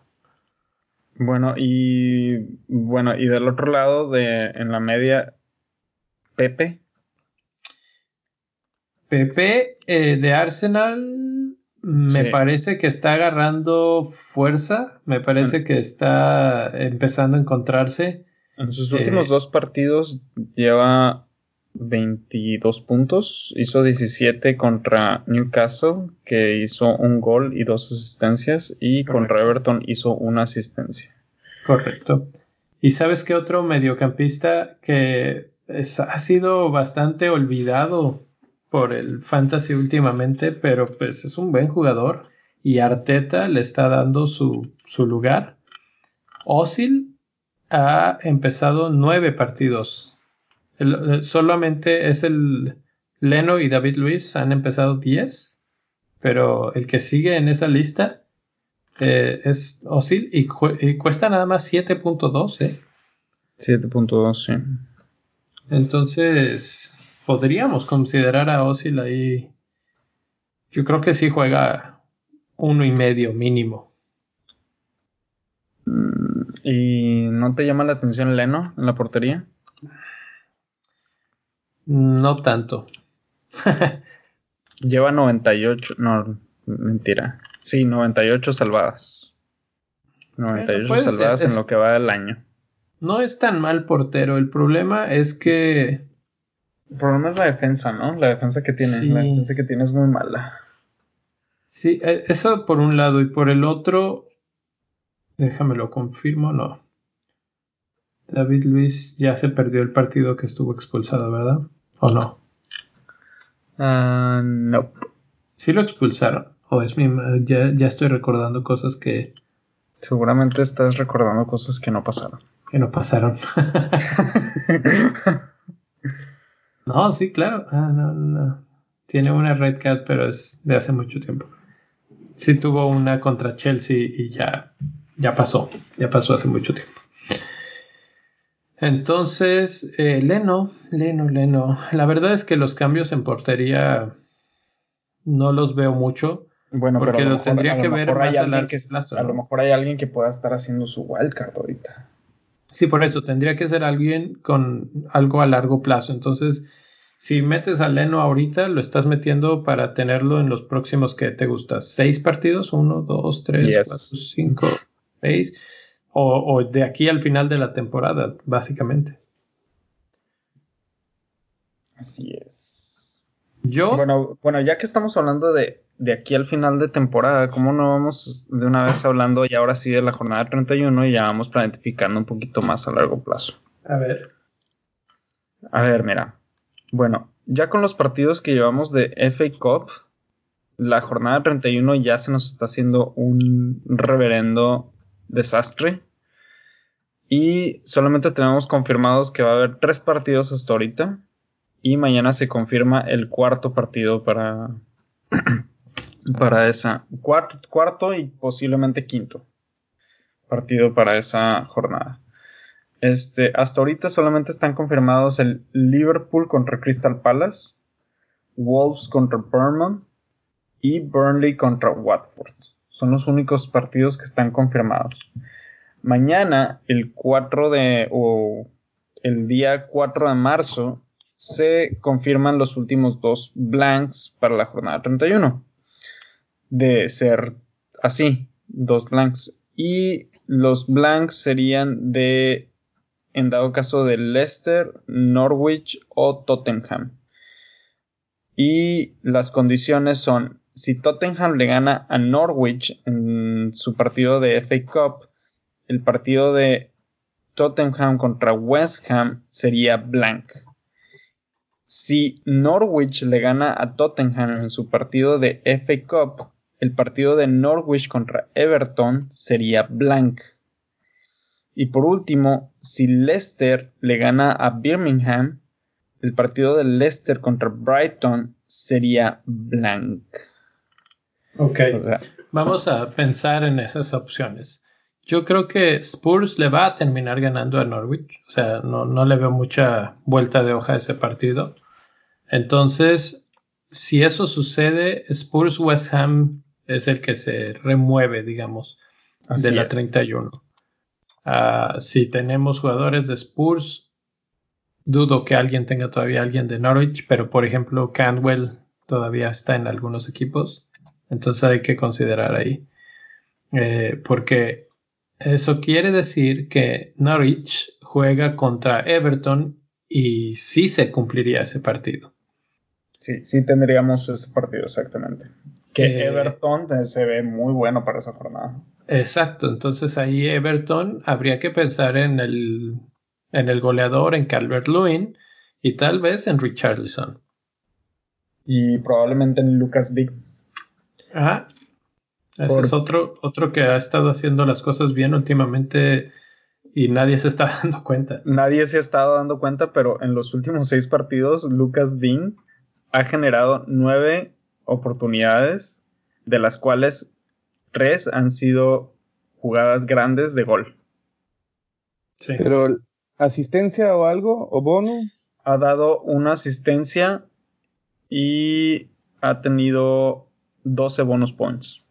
Bueno, y bueno, y del otro lado de en la media Pepe. Pepe eh, de Arsenal me parece que está agarrando fuerza, me parece que está empezando a encontrarse. En sus últimos eh, dos partidos lleva 22 puntos, hizo 17 contra Newcastle, que hizo un gol y dos asistencias, y contra Everton hizo una asistencia. Correcto. ¿Y sabes qué otro mediocampista que ha sido bastante olvidado por el fantasy últimamente, pero pues es un buen jugador y Arteta le está dando su, su lugar? Osil ha empezado nueve partidos solamente es el Leno y David Luis han empezado 10, pero el que sigue en esa lista eh, es Osil y, cuesta nada más 7.2. ¿eh? 7.2, sí. Entonces, podríamos considerar a Osil ahí. Yo creo que sí juega uno y medio mínimo. Mm, ¿Y no te llama la atención Leno en la portería? No tanto. (laughs) Lleva 98, no, mentira. Sí, 98 salvadas. 98 puede ser, salvadas en lo que va del año. No es tan mal portero. El problema es que El problema es la defensa, ¿no? La defensa que tiene. Sí. La defensa que tiene es muy mala. Sí, eh, eso por un lado y por el otro, déjame lo confirmo, no. David Luis ya se perdió el partido que estuvo expulsado, ¿verdad? ¿O no? Ah, no. Sí lo expulsaron. O es mi, ya, ya estoy recordando cosas que, Seguramente estás recordando cosas que no pasaron. que no pasaron. (laughs) (laughs) no, sí, claro. Ah, no, no. Tiene una red card, pero es de hace mucho tiempo. Sí tuvo una contra Chelsea y ya, ya pasó. Ya pasó hace mucho tiempo. Entonces, eh, Leno, Leno, Leno. La verdad es que los cambios en portería no los veo mucho. Bueno, Porque pero lo mejor- tendría a lo que ver mejor hay más a alguien largo que, plazo, A lo mejor hay alguien que pueda estar haciendo su wildcard ahorita. Sí, por eso tendría que ser alguien con algo a largo plazo. Entonces, si metes a Leno ahorita, lo estás metiendo para tenerlo en los próximos que te gusta. ¿Seis partidos? Uno, dos, tres, Yes. cuatro, cinco, seis. O, o de aquí al final de la temporada, básicamente. Así es. Yo, Bueno, bueno, ya que estamos hablando de, de aquí al final de temporada, ¿cómo no vamos de una vez hablando y ahora sí de la jornada 31 y ya vamos planificando un poquito más a largo plazo? a ver, A ver, mira. Bueno, ya con los partidos que llevamos de FA Cup, la jornada 31 ya se nos está haciendo un reverendo desastre. Y solamente tenemos confirmados que va a haber tres partidos hasta ahorita. Y mañana se confirma el cuarto partido para, (clears throat) para esa. Cuarto, cuarto y posiblemente quinto partido para esa jornada. Este, hasta ahorita solamente están confirmados el Liverpool contra Crystal Palace, Wolves contra Bournemouth y Burnley contra Watford. Son los únicos partidos que están confirmados. Mañana, el 4 de o el día 4 de marzo, se confirman los últimos dos blanks para la jornada 31. De ser así, dos blanks. Y los blanks serían de en dado caso de Leicester, Norwich o Tottenham. Y las condiciones son, si Tottenham le gana a Norwich en su partido de FA Cup, el partido de Tottenham contra West Ham sería blank. Si Norwich le gana a Tottenham en su partido de FA Cup, el partido de Norwich contra Everton sería blank. Y por último, si Leicester le gana a Birmingham, el partido de Leicester contra Brighton sería blank. Ok. O sea, Vamos a pensar en esas opciones. Yo creo que Spurs le va a terminar ganando a Norwich. O sea, no, no le veo mucha vuelta de hoja a ese partido. Entonces, si eso sucede, Spurs West Ham es el que se remueve, digamos, así de la es. 31. Ah, si tenemos jugadores de Spurs, dudo que alguien tenga todavía alguien de Norwich, pero por ejemplo, Cantwell todavía está en algunos equipos. Entonces hay que considerar ahí. Eh, porque eso quiere decir que Norwich juega contra Everton y sí se cumpliría ese partido. Sí, sí tendríamos ese partido exactamente. Que Eh, Everton se ve muy bueno para esa jornada. Exacto, entonces ahí Everton habría que pensar en el, en el goleador, en Calvert Lewin y tal vez en Richarlison. Y probablemente en Lucas Dick. Ajá. Ese Por- es otro, otro que ha estado haciendo las cosas bien últimamente y nadie se está (laughs) dando cuenta. Nadie se ha estado dando cuenta, pero en los últimos seis partidos, Lucas Dean ha generado nueve oportunidades, de las cuales tres han sido jugadas grandes de gol. Sí. Pero asistencia o algo, o bono, Ha dado una asistencia y ha tenido 12 bonus points.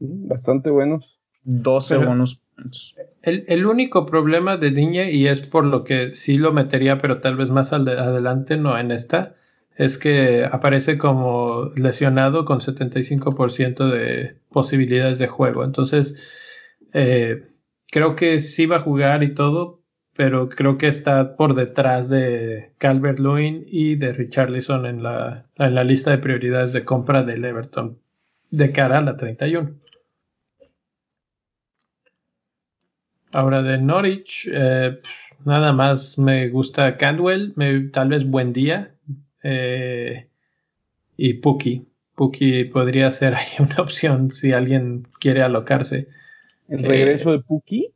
mm, bastante buenos. 12 Pero- bonus points. El, el único problema de Diñe, y es por lo que sí lo metería, pero tal vez más al- adelante, no en esta, es que aparece como lesionado con 75% de posibilidades de juego. Entonces, eh, creo que sí va a jugar y todo, pero creo que está por detrás de Calvert Lewin y de Richarlison en la, en la lista de prioridades de compra del Everton de cara a la 31. Ahora de Norwich, eh, nada más me gusta Candwell, tal vez buen día. Eh, y Puki. Puki podría ser ahí (laughs) una opción si alguien quiere alocarse. ¿El regreso de Puki?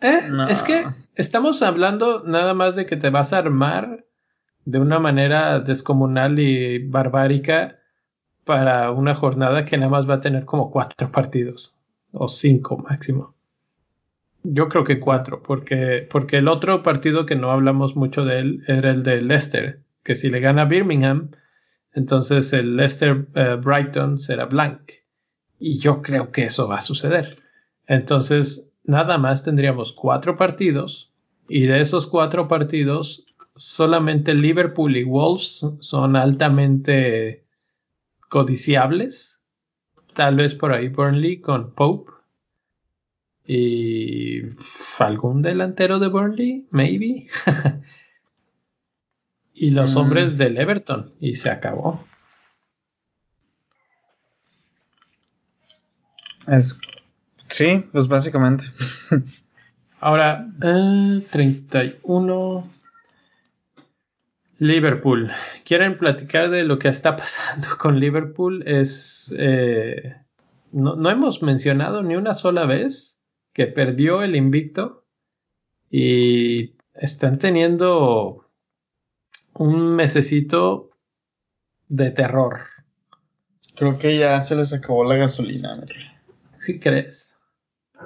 Eh, es que estamos hablando nada más de que te vas a armar de una manera descomunal y barbárica para una jornada que nada más va a tener como cuatro partidos o cinco máximo. Yo creo que cuatro, porque, porque el otro partido que no hablamos mucho de él era el de Leicester, que si le gana Birmingham, entonces el Leicester eh, Brighton será blank. Y yo creo que eso va a suceder. Entonces, nada más tendríamos cuatro partidos y de esos cuatro partidos solamente Liverpool y Wolves son altamente codiciables. Tal vez por ahí Burnley con Pope. Y algún delantero de Burnley, maybe. (laughs) y los mm. hombres del Everton. Y se acabó. Es Sí, pues básicamente. Ahora, 31. Eh, Liverpool. ¿Quieren platicar de lo que está (laughs) pasando con Liverpool? Es. Eh, no, hemos mencionado ni una sola vez que perdió el invicto y están teniendo un mesecito de terror. Creo que ya se les acabó la gasolina. ¿Sí crees?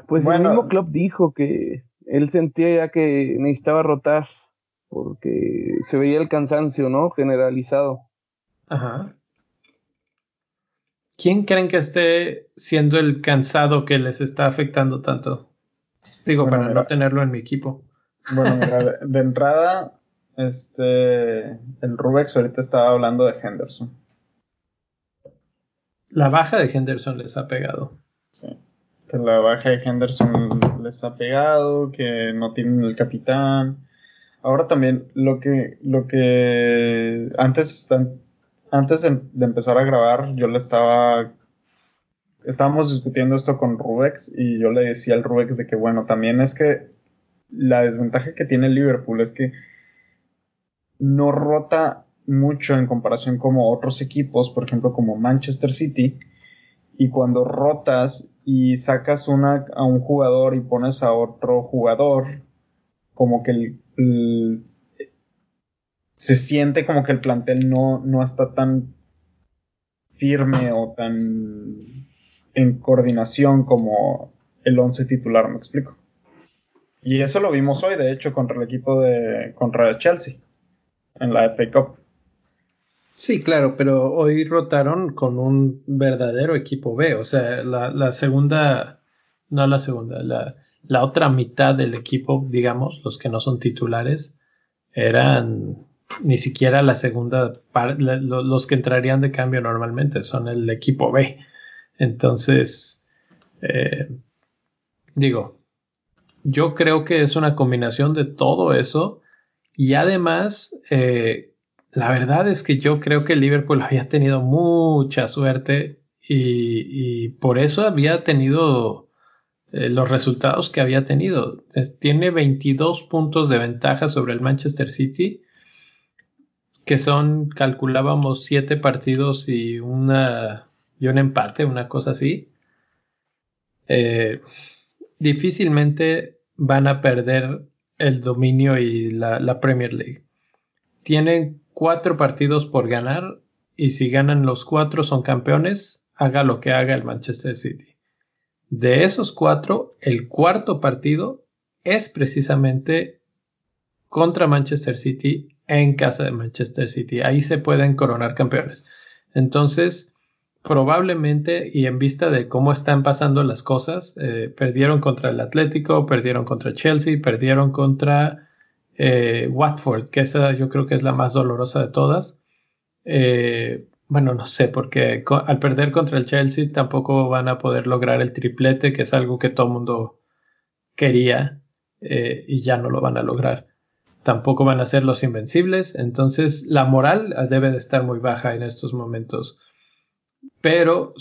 Pues el mismo club dijo que él sentía ya que necesitaba rotar porque se veía el cansancio, ¿no? Generalizado. Ajá. ¿Quién creen que esté siendo el cansado que les está afectando tanto? Digo, para no tenerlo en mi equipo. Bueno, mira, de, entrada, este, el Rubex ahorita estaba hablando de Henderson. La baja de Henderson les ha pegado. Sí que la baja de Henderson les ha pegado, que no tienen el capitán. Ahora también lo que, lo que antes, antes de, empezar a grabar, yo le estaba, estábamos discutiendo esto con Rubex y yo le decía al Rubex de que bueno, también es que la desventaja que tiene Liverpool es que no rota mucho en comparación como otros equipos, por ejemplo como Manchester City, y cuando rotas y sacas una, a un jugador y pones a otro jugador, como que el, se siente como que el plantel no, no está tan firme o tan en coordinación como el once titular, me explico. Y eso lo vimos hoy, de hecho, contra el equipo de contra Chelsea en la FA Cup. Sí, claro, pero hoy rotaron con un verdadero equipo B. O sea, la, segunda, no la segunda, la, otra mitad del equipo, digamos, los que no son titulares, eran ni siquiera la segunda parte, los que entrarían de cambio normalmente, son el equipo B. Entonces, eh, digo, yo creo que es una combinación de todo eso y además, eh, la verdad es que yo creo que Liverpool (laughs) había tenido mucha suerte y, por eso había tenido eh, los resultados que había tenido. tiene 22 puntos de ventaja sobre el Manchester City, que son, calculábamos, 7 partidos y, una, y un empate, una cosa así. Eh, difícilmente van a perder el dominio y la, la Premier League. Tienen cuatro partidos por ganar y si ganan los cuatro son campeones, haga lo que haga el Manchester City. De esos cuatro, el cuarto partido es precisamente contra Manchester City en casa de Manchester City. Ahí se pueden coronar campeones. Entonces, probablemente y en vista de cómo están pasando las cosas, eh, perdieron contra el Atlético, perdieron contra Chelsea, perdieron contra eh, Watford, que esa yo creo que es la más dolorosa de todas. Eh, bueno, no sé, porque al perder contra el Chelsea tampoco van a poder lograr el triplete, que es algo que todo mundo quería eh, y ya no lo van a lograr. Tampoco van a ser los invencibles, entonces la moral debe de estar muy baja en estos momentos. Pero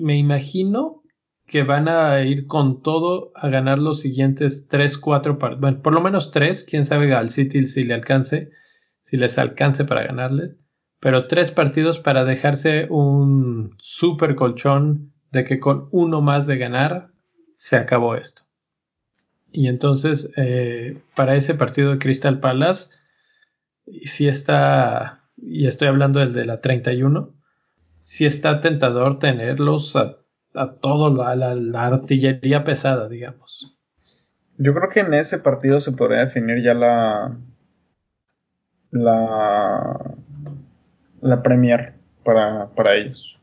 me imagino que van a ir con todo a ganar los siguientes 3, 4 partidos. Bueno, por lo menos 3, quién sabe al City si le alcance, si les alcance para ganarle. Pero 3 partidos para dejarse un super colchón de que con uno más de ganar se acabó esto. Y entonces, eh, para ese partido de Crystal Palace, si está, y estoy hablando del de la 31, si está tentador tenerlos a a todo la, la, artillería pesada, digamos. Yo creo que en ese partido se podría definir ya la la la Premier para, para ellos.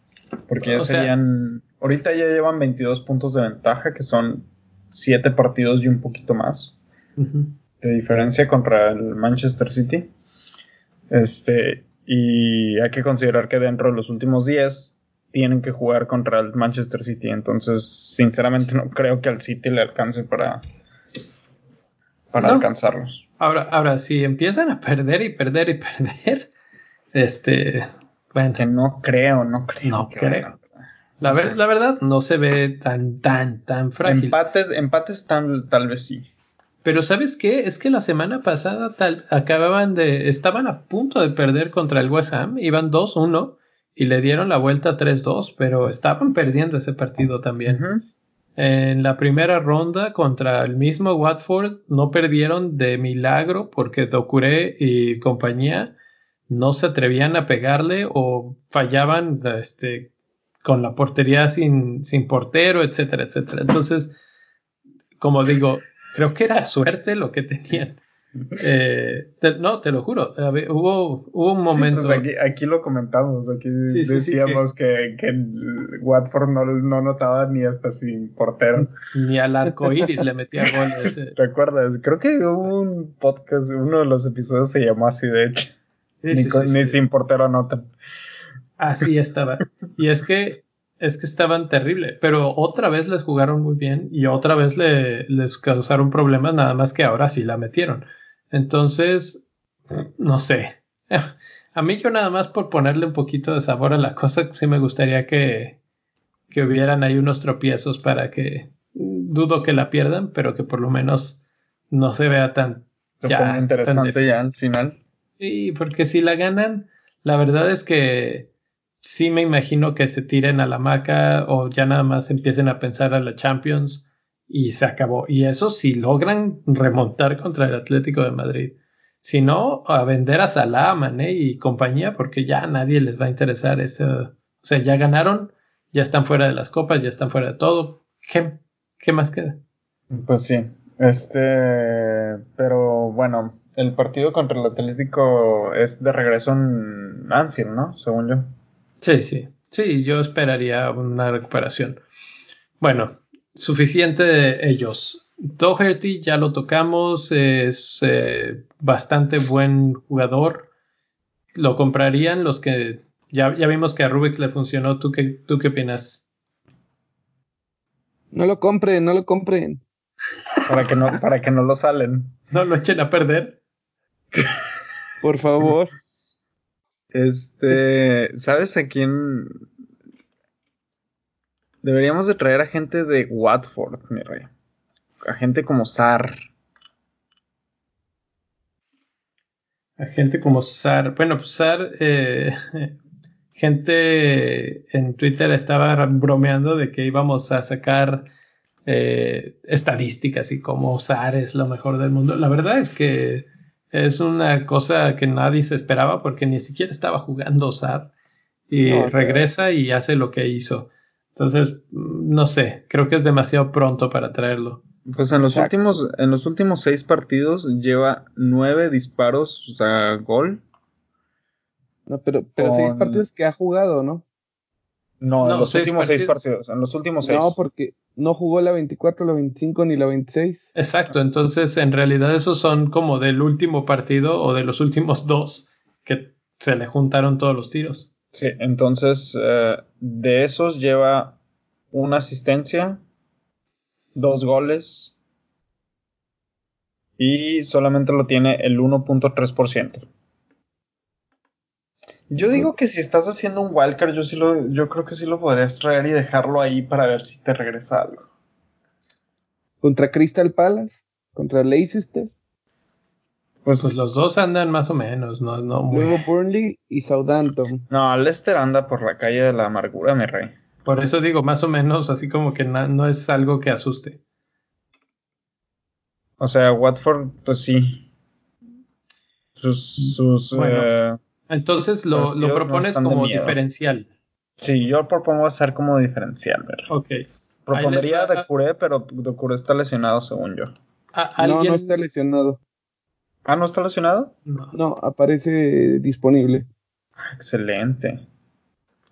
Porque ya serían ahorita ya llevan 22 puntos de ventaja, que son 7 partidos y un poquito más de diferencia contra el Manchester City. Este, y hay que considerar que dentro de los últimos 10 tienen que jugar contra el Manchester City. Entonces, sinceramente, no creo que al City le alcance para, para alcanzarlos. Ahora, ahora, si empiezan a perder y perder y (laughs) perder, este. Bueno, que no creo, no creo. No creo. La, la, verdad, no se ve tan, tan, tan frágil. Empates, empates tan, tal vez sí. Pero ¿sabes qué? Es que la semana pasada tal, acababan de, estaban a punto de perder contra el West Ham, iban 2-1 y le dieron la vuelta 3-2, pero estaban perdiendo ese partido también. En la primera ronda contra el mismo Watford no perdieron de milagro porque Docuré y compañía no se atrevían a pegarle o fallaban este, con la portería sin, sin portero, etcétera, etcétera. Entonces, como digo, creo que era suerte lo que tenían. Eh, no, te lo juro. hubo, hubo un momento. Pues aquí, lo comentamos. Aquí decíamos que, que, Watford no, no, notaba ni hasta sin portero. Ni al arco iris le metía gol. Ese. ¿Recuerdas? Creo que hubo un podcast, uno de los episodios se llamó así, de hecho. ni, sin portero notan. Así estaba. y es que es que estaban terrible, pero otra vez les jugaron muy bien y otra vez le, les causaron problemas, nada más que ahora sí la metieron. Entonces, no sé. A mí yo nada más por ponerle un poquito de sabor a la cosa, sí me gustaría que, que hubieran ahí unos tropiezos para que dudo que la pierdan, pero que por lo menos no se vea tan... ya, interesante ya al final. Sí, porque si la ganan, la verdad es que sí me imagino que se tiren a la maca o ya nada más empiecen a pensar a la Champions y se acabó. Y eso si logran remontar contra el Atlético de Madrid. Si no, a vender a Salah, Mané y compañía, porque ya a nadie les va a interesar eso. O sea, ya ganaron, ya están fuera de las copas, ya están fuera de todo. ¿Qué, qué más queda? Pues sí, este, pero bueno, el partido contra el Atlético es de regreso en Anfield, ¿no? Según yo. Sí, sí, sí, yo esperaría una recuperación. Bueno, suficiente de ellos. Doherty ya lo tocamos, es eh, bastante buen jugador. ¿Lo comprarían los que ya, ya vimos que a Rubix le funcionó? ¿Tú qué, ¿Tú qué opinas? No lo compren, no lo compren. Para que no, para que no lo salen. No lo echen a perder. Por favor. Este, ¿sabes a quién Deberíamos de traer a gente de Watford, mi rey. A gente como Sar. A gente como Sar. Bueno, pues Sar, eh, (laughs) gente en Twitter estaba bromeando de que íbamos a sacar eh, estadísticas y como Sar es lo mejor del mundo. La verdad es que es una cosa que nadie se esperaba porque ni siquiera estaba jugando Sar. Y regresa y hace lo que hizo. Entonces, no sé, creo que es demasiado pronto para traerlo. Pues en los últimos, en los últimos seis partidos lleva nueve disparos, o sea, gol. No, pero, pero seis partidos que ha jugado, ¿no? No, en los últimos seis partidos, en los últimos seis. No, porque no jugó la 24, la 25 ni la 26. Exacto, entonces en realidad esos son como del último partido o de los últimos dos, que se le juntaron todos los tiros. Sí, entonces eh, de esos lleva una asistencia, dos goles y solamente lo tiene el 1.3%. Yo digo que si estás haciendo un wildcard, yo sí lo, yo creo que sí lo podrías traer y dejarlo ahí para ver si te regresa algo. Contra Crystal Palace, contra Leicester. Pues, pues, los dos andan más o menos, no, no muy... Luego Burnley y Southampton. No, Leicester anda por la calle de la amargura, mi rey. Por eso digo, más o menos, así como que no es algo que asuste. O sea, Watford, pues sí. Sus, sus eh, entonces lo, lo propones como diferencial. Sí, yo propongo hacer como diferencial, ¿verdad? Ok. Propondría de Curé, pero de Curé está lesionado, según yo. No, no está lesionado. Ah, ¿no está lesionado? No, aparece disponible. Excelente.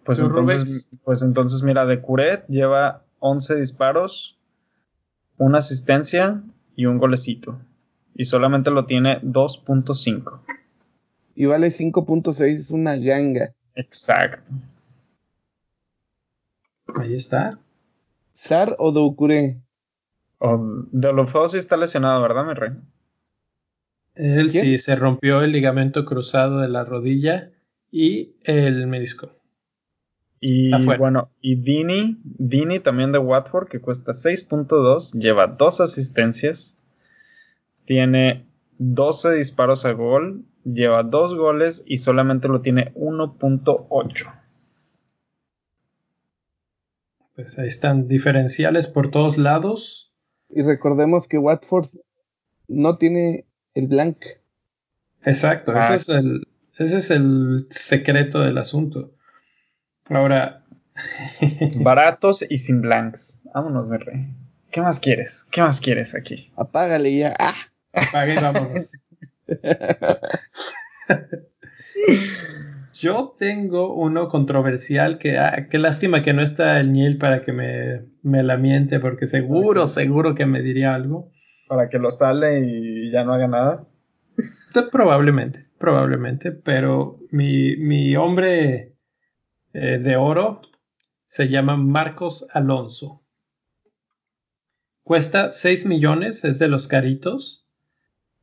Pues entonces, pues entonces, mira, de Curet lleva 11 disparos, una asistencia y un golecito. Y solamente lo tiene 2.5. Y vale 5.6, es una ganga. Exacto. Ahí está. ¿Sar o Doucouré? O sí está lesionado, ¿verdad, mi rey? Él sí, se rompió el ligamento cruzado de la rodilla y el menisco. Y bueno, y Dini, Dini también de Watford, que cuesta 6.2, lleva dos asistencias, tiene 12 disparos a gol, lleva dos goles y solamente lo tiene 1.8. Pues ahí están diferenciales por todos lados. Y recordemos que Watford no tiene el blank. Exacto, ese, ah. es el, ese es el secreto del asunto. Ahora. (laughs) Baratos y sin blanks. Vámonos, mi rey. ¿Qué más quieres? ¿Qué más quieres aquí? Apágale ya. Ah. Apaga y (laughs) vámonos. (laughs) Yo tengo uno controversial que, ah, qué lástima que no está el Niel para que me, me la miente, porque seguro, seguro que me diría algo. Para que lo sale y ya no haga nada. Probablemente, probablemente, pero mi, mi hombre eh, de oro se llama Marcos Alonso. Cuesta 6 millones, es de los caritos,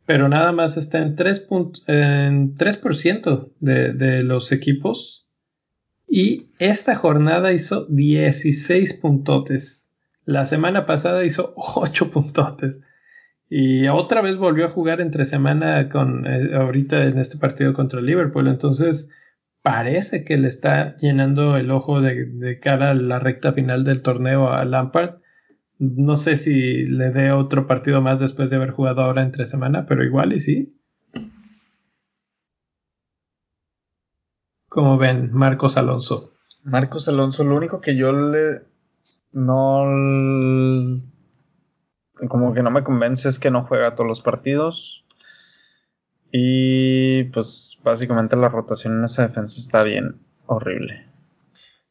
pero nada más está en 3%, en 3 de, de los equipos. Y esta jornada hizo 16 puntotes. La semana pasada hizo 8 puntotes. Y otra vez volvió a jugar entre semana con eh, ahorita en este partido contra Liverpool. Entonces, parece que le está llenando el ojo de, cara a la recta final del torneo a Lampard. No sé si le dé otro partido más después de haber jugado ahora entre semana, pero igual y sí. Como ven, Marcos Alonso. Marcos Alonso, lo único que yo le no como que no me convence es que no juega todos los partidos. Y pues básicamente la rotación en esa defensa está bien horrible.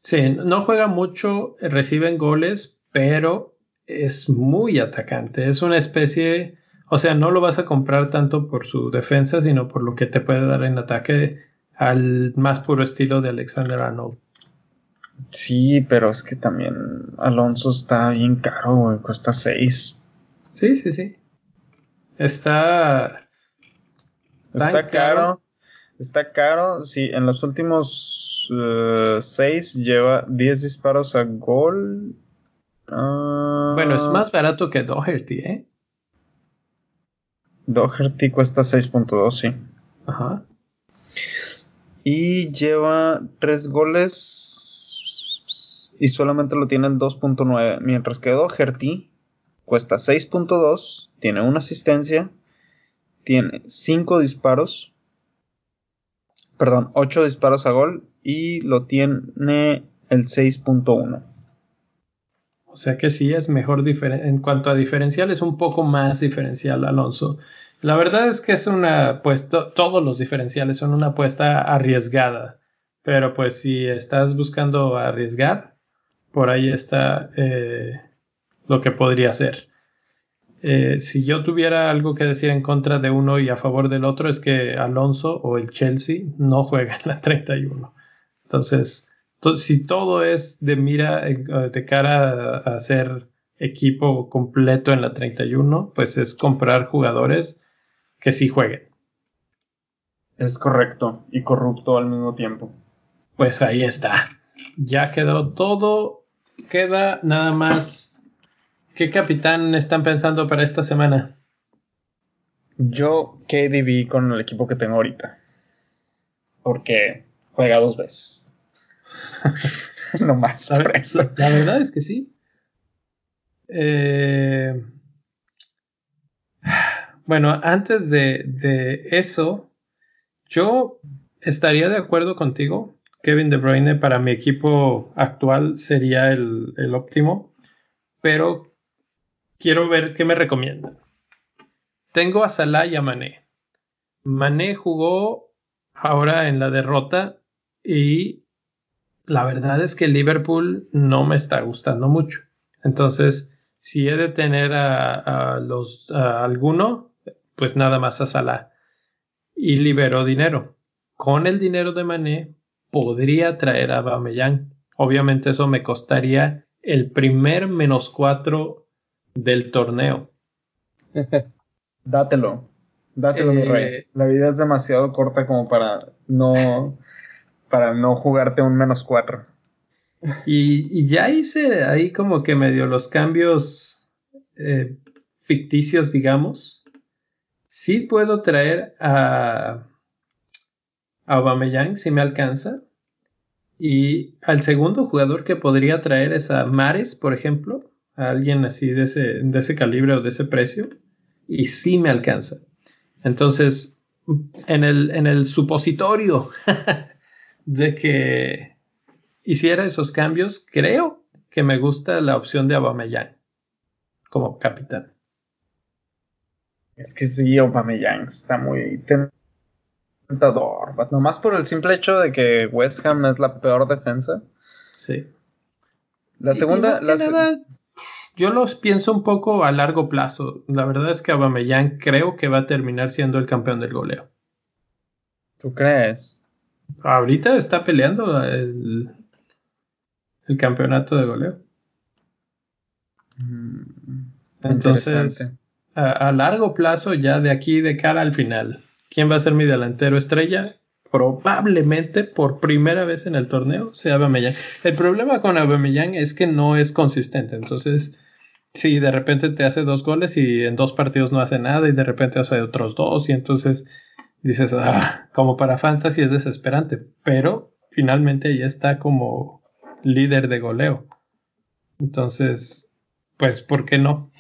Sí, no juega mucho, reciben goles, pero es muy atacante. Es una especie, o sea, no lo vas a comprar tanto por su defensa, sino por lo que te puede dar en ataque al más puro estilo de Alexander Arnold. Sí, pero es que también Alonso está bien caro, güey, cuesta 6. Sí, sí, sí. Está Está caro. Está caro. Sí, en los últimos 6 eh, lleva 10 disparos a gol. bueno, es más barato que Doherty, ¿eh? Doherty cuesta 6.2, sí. Ajá. Y lleva 3 goles y solamente lo tiene el 2.9. Mientras que Doherty cuesta 6.2, tiene una asistencia tiene 5 disparos, perdón, 8 disparos a gol y lo tiene el 6.1. O sea que sí es mejor en cuanto a diferencial, es un poco más diferencial Alonso. La verdad es que es una, pues todos los diferenciales son una apuesta arriesgada, pero pues si estás buscando arriesgar, por ahí está eh, lo que podría ser. Eh, si yo tuviera algo que decir en contra de uno y a favor del otro, es que Alonso o el Chelsea no juegan la 31. Entonces, si todo es de mira de cara a, ser equipo completo en la 31, pues es comprar jugadores que sí jueguen. Es correcto y corrupto al mismo tiempo. Pues ahí está. Ya quedó todo. Queda nada más. ¿Qué capitán están pensando para esta semana? Yo KDB con el equipo que tengo ahorita. Porque juega dos veces. (laughs) no más. La, la, verdad es que sí. Eh, bueno, antes de, de, eso, yo estaría de acuerdo contigo. Kevin De Bruyne para mi equipo actual sería el, el óptimo, pero quiero ver qué me recomiendan. Tengo a Salah y a Mané. Mané jugó ahora en la derrota y la verdad es que Liverpool no me está gustando mucho. Entonces, si he de tener a, los a alguno, pues nada más a Salah. Y liberó dinero. Con el dinero de Mané podría traer a Bameyang. Obviamente eso me costaría el primer menos cuatro del torneo. (laughs) Dátelo. Dátelo, mi rey. Eh, La vida es demasiado corta como para no (laughs) para no jugarte un menos cuatro. Y, ya hice ahí como que medio los cambios eh, ficticios, digamos. Sí puedo traer a, a Aubameyang si me alcanza. Y al segundo jugador que podría traer es a Mares, por ejemplo. A alguien así de ese, de ese calibre o de ese precio. Y sí me alcanza. Entonces, en el, en el supositorio (laughs) de que hiciera esos cambios, creo que me gusta la opción de Aubameyang como capitán. Es que sí, Aubameyang está muy tentador, nomás por el simple hecho de que West Ham es la peor defensa. Sí. La segunda, yo los pienso un poco a largo plazo. La verdad es que Aubameyang creo que va a terminar siendo el campeón del goleo. ¿Tú crees? Ahorita está peleando el, el campeonato de goleo. Mm, Entonces, a, largo plazo, ya de aquí de cara al final, ¿quién va a ser mi delantero estrella? Probablemente por primera vez en el torneo sea Aubameyang. El problema con Aubameyang es que no es consistente. Entonces, si de repente te hace dos goles y en dos partidos no hace nada y de repente hace otros dos y entonces dices, ah, como para fantasy es desesperante, pero finalmente ya está como líder de goleo. Entonces, pues, ¿por qué no?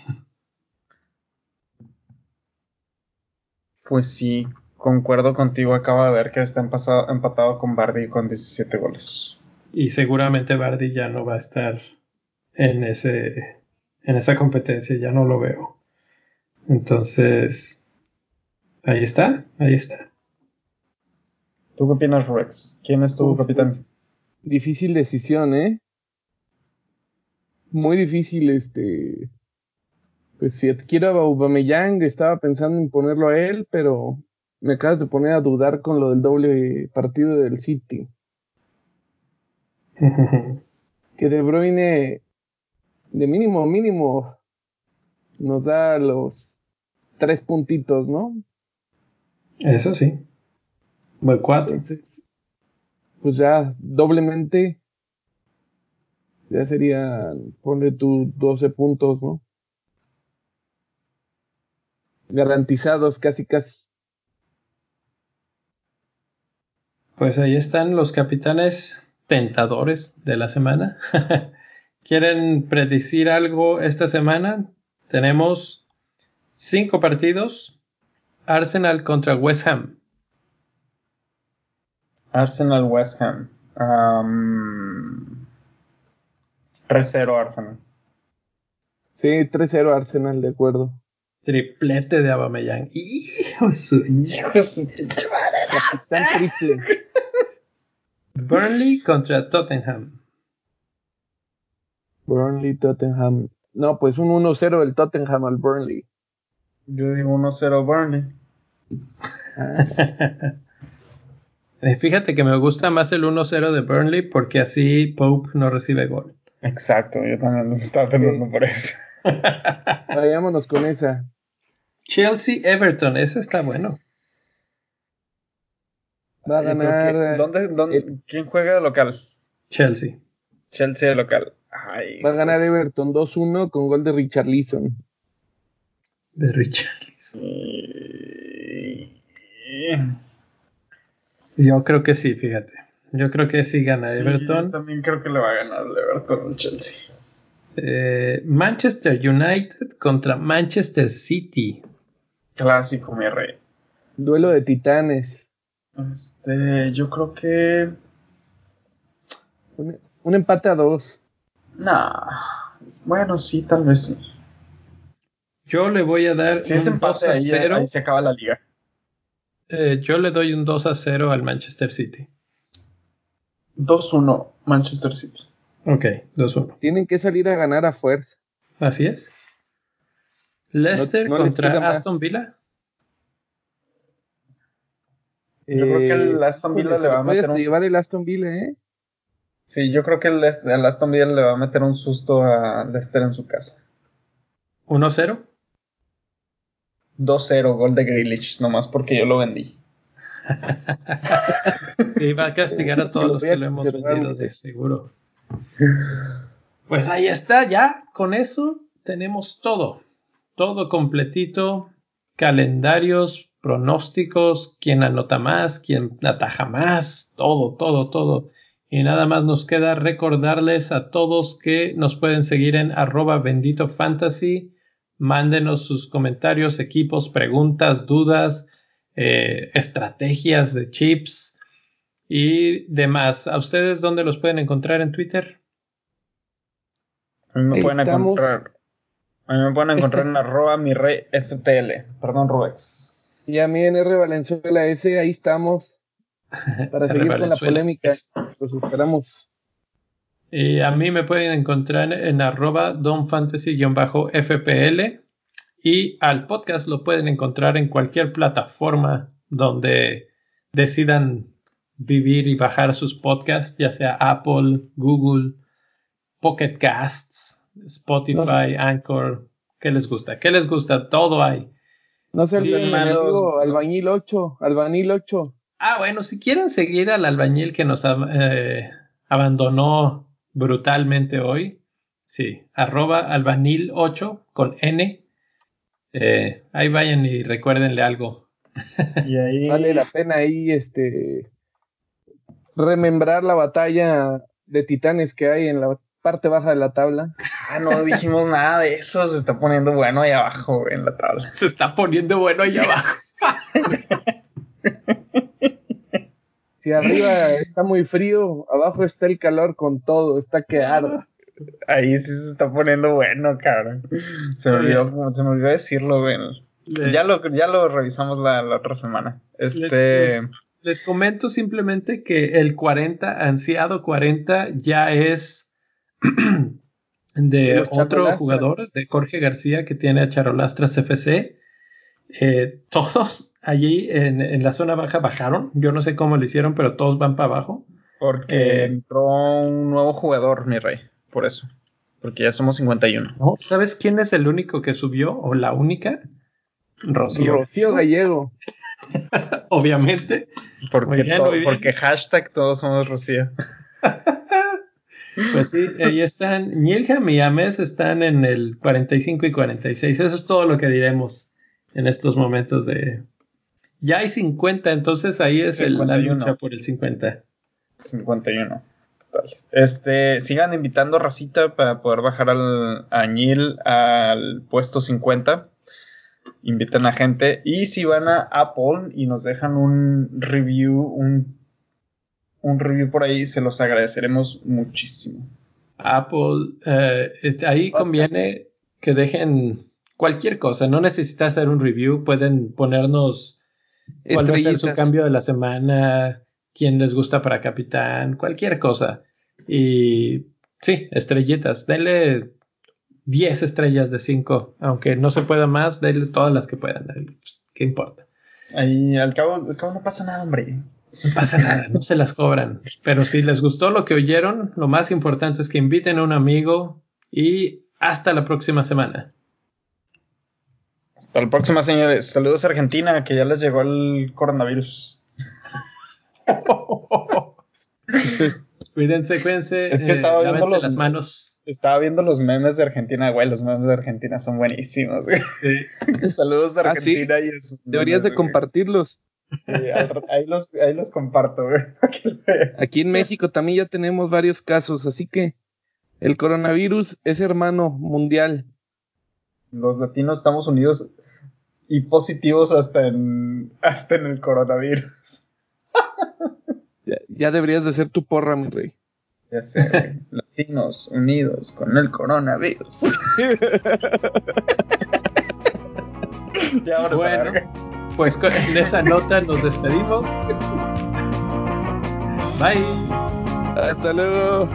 Pues sí, concuerdo contigo. Acaba de ver que está empatado con Bardi con 17 goles. Y seguramente Bardi ya no va a estar en ese en esa competencia, ya no lo veo. Entonces, Ahí está, ahí está. ¿Tú qué opinas, Rex? ¿Quién es tu capitán? Difícil decisión, ¿eh? Muy difícil, este. Pues si adquiero a Aubameyang, estaba pensando en ponerlo a él, pero me acabas de poner a dudar con lo del doble partido del City. (laughs) que De Bruyne, de mínimo mínimo, nos da los tres puntitos, ¿no? Eso sí. Buen cuatro. pues ya doblemente. Ya sería, ponle tú 12 puntos, ¿no? Garantizados casi, casi. Pues ahí están los capitanes tentadores de la semana. (laughs) ¿Quieren predecir algo esta semana? Tenemos cinco partidos Arsenal contra West Ham. Arsenal West Ham. 3-0 Arsenal. Sí, 3-0 Arsenal, de acuerdo. Triplete de Aubameyang. Hijo su hijo Capitán triple. Burnley contra Tottenham. Burnley Tottenham. No, pues un 1-0 del Tottenham al Burnley. Yo digo 1-0 Burnley. (laughs) Eh, Fíjate que me gusta más el 1-0 de Burnley porque así Pope no recibe gol. Exacto, yo también lo estaba pensando por eso. (laughs) Vayámonos con esa. Chelsea Everton, ese está bueno. Va a creo ganar. que- eh, ¿dónde, dónde- el- ¿Quién juega de local? Chelsea. Chelsea de local. Ay, Va a ganar pues, Everton 2-1 con gol de Richarlison. De Richard. sí. Yo creo que sí, fíjate. Yo creo que sí gana Sí, Everton. Yo también creo que le va a ganar el Everton al Chelsea. Eh, Manchester United contra Manchester City. Clásico, mi rey. Duelo de titanes. Este, yo creo que. Un, un empate a dos. Nah. Bueno, sí, tal vez sí. Yo le voy a dar Si es un empate, 2 a ahí, 0. ahí se acaba la liga. Eh, yo le doy un 2 a 0 al Manchester City. 2-1, Manchester City. Ok, 2-1. Tienen que salir a ganar a fuerza. Así es. Leicester No- no contra más. Aston Villa. Yo creo que el Aston Villa le va a meter un- llevar el Aston Villa, ¿eh? Sí, yo creo que el, Aston Villa le va a meter un susto a Leicester en su casa. 1-0. 2-0, gol de Grealish, nomás porque yo lo vendí. (laughs) Y va a castigar a todos Lo los que lo hemos vendido, de seguro. (laughs) Pues ahí está, ya con eso tenemos todo. Todo completito. Calendarios, pronósticos, quién anota más, quién ataja más, todo, todo, todo. Y nada más nos queda recordarles a todos que nos pueden seguir en arroba bendito fantasy. Mándenos sus comentarios, equipos, preguntas, dudas, eh, estrategias de chips y demás. ¿A ustedes dónde los pueden encontrar en Twitter? A mí me pueden estamos. encontrar. A mí me pueden encontrar en (laughs) arroba mi rey FPL. Perdón, Rubex. Y a mí en R Valenzuela S, ahí estamos. Para (laughs) seguir con la polémica. Los esperamos. Y a mí me pueden encontrar en arroba donfantasy-fpl y al podcast lo pueden encontrar en cualquier plataforma donde decidan vivir y bajar sus podcasts, ya sea Apple, Google, Pocket Casts, Spotify, Anchor. ¿Qué les gusta? ¿Qué les gusta? Todo hay. No se Sí, amigo, Albañil 8. Albañil 8. Ah, bueno, si quieren seguir al albañil que nos eh, abandonó brutalmente hoy, sí, arroba albanil8 con N. Eh, ahí vayan y recuérdenle algo. Y ahí. (laughs) Vale la pena ahí este remembrar la batalla de titanes que hay en la parte baja de la tabla. (laughs) Ah, no dijimos nada de eso. Se está poniendo bueno ahí abajo, en la tabla. Se está poniendo bueno ahí abajo. (laughs) Si arriba está muy frío, abajo está el calor con todo, está que arde. Ahí sí se está poniendo bueno, cabrón. Se me olvidó, se me olvidó decirlo, güey. Les, Ya lo, ya lo revisamos la, la otra semana. Este. Les- les comento simplemente que el 40, ansiado 40, ya es (clears throat) De otro jugador, de Jorge García, que tiene a Charolastras FC. Eh, todos allí en, en la zona baja bajaron. Yo no sé cómo lo hicieron, pero todos van para abajo. Porque Eh, entró un nuevo jugador, mi rey. Por eso. Porque ya somos 51. ¿No? ¿Sabes quién es el único que subió o la única? Rocío. Rocío Gallego. (laughs) Porque, Obviamente. Muy bien, to- muy bien. porque hashtag todos somos Rocío. (laughs) Pues sí, ahí están. Nielham y Ames están en el 45 y 46. Eso es todo lo que diremos en estos momentos de. Ya hay 50, entonces ahí es el- la 51. lucha por el 50. 51. Total. Este, sigan invitando racita para poder bajar al a Añil al puesto 50. Inviten a gente. Y si van a Apple y nos dejan un review, un, un review por ahí, se los agradeceremos muchísimo. Apple, eh, este, ahí conviene que dejen cualquier cosa. No necesita hacer un review. Pueden ponernos cuál va a ser su cambio de la semana, quién les gusta para capitán, cualquier cosa. Y sí, estrellitas. Denle 10 estrellas de 5. Aunque no se pueda más, denle todas las que puedan. Pues, ¿Qué importa? Ahí, al cabo, al cabo no pasa nada, hombre. No pasa nada, no se las cobran. Pero si les gustó lo que oyeron, lo más importante es que inviten a un amigo y hasta la próxima semana. Hasta la próxima, señores. Saludos a Argentina, que ya les llegó el coronavirus. (laughs) cuídense, cuídense. Es que estaba eh, viendo los, las manos. Estaba viendo los memes de Argentina, güey. Los memes de Argentina son buenísimos, güey. Sí. (laughs) Saludos a Ah, sí. Argentina y a sus Deberías de güey. compartirlos. Sí, ahí, los, ahí los comparto, güey. (laughs) Aquí en México también ya tenemos varios casos, así que el coronavirus es hermano mundial. Los latinos estamos unidos y positivos hasta en, hasta en el coronavirus. Ya, ya deberías de ser tu porra, mi rey. Ya sé. Latinos unidos con el coronavirus. (laughs) ya, Bueno, pues con- en esa nota nos despedimos. Bye. Hasta luego.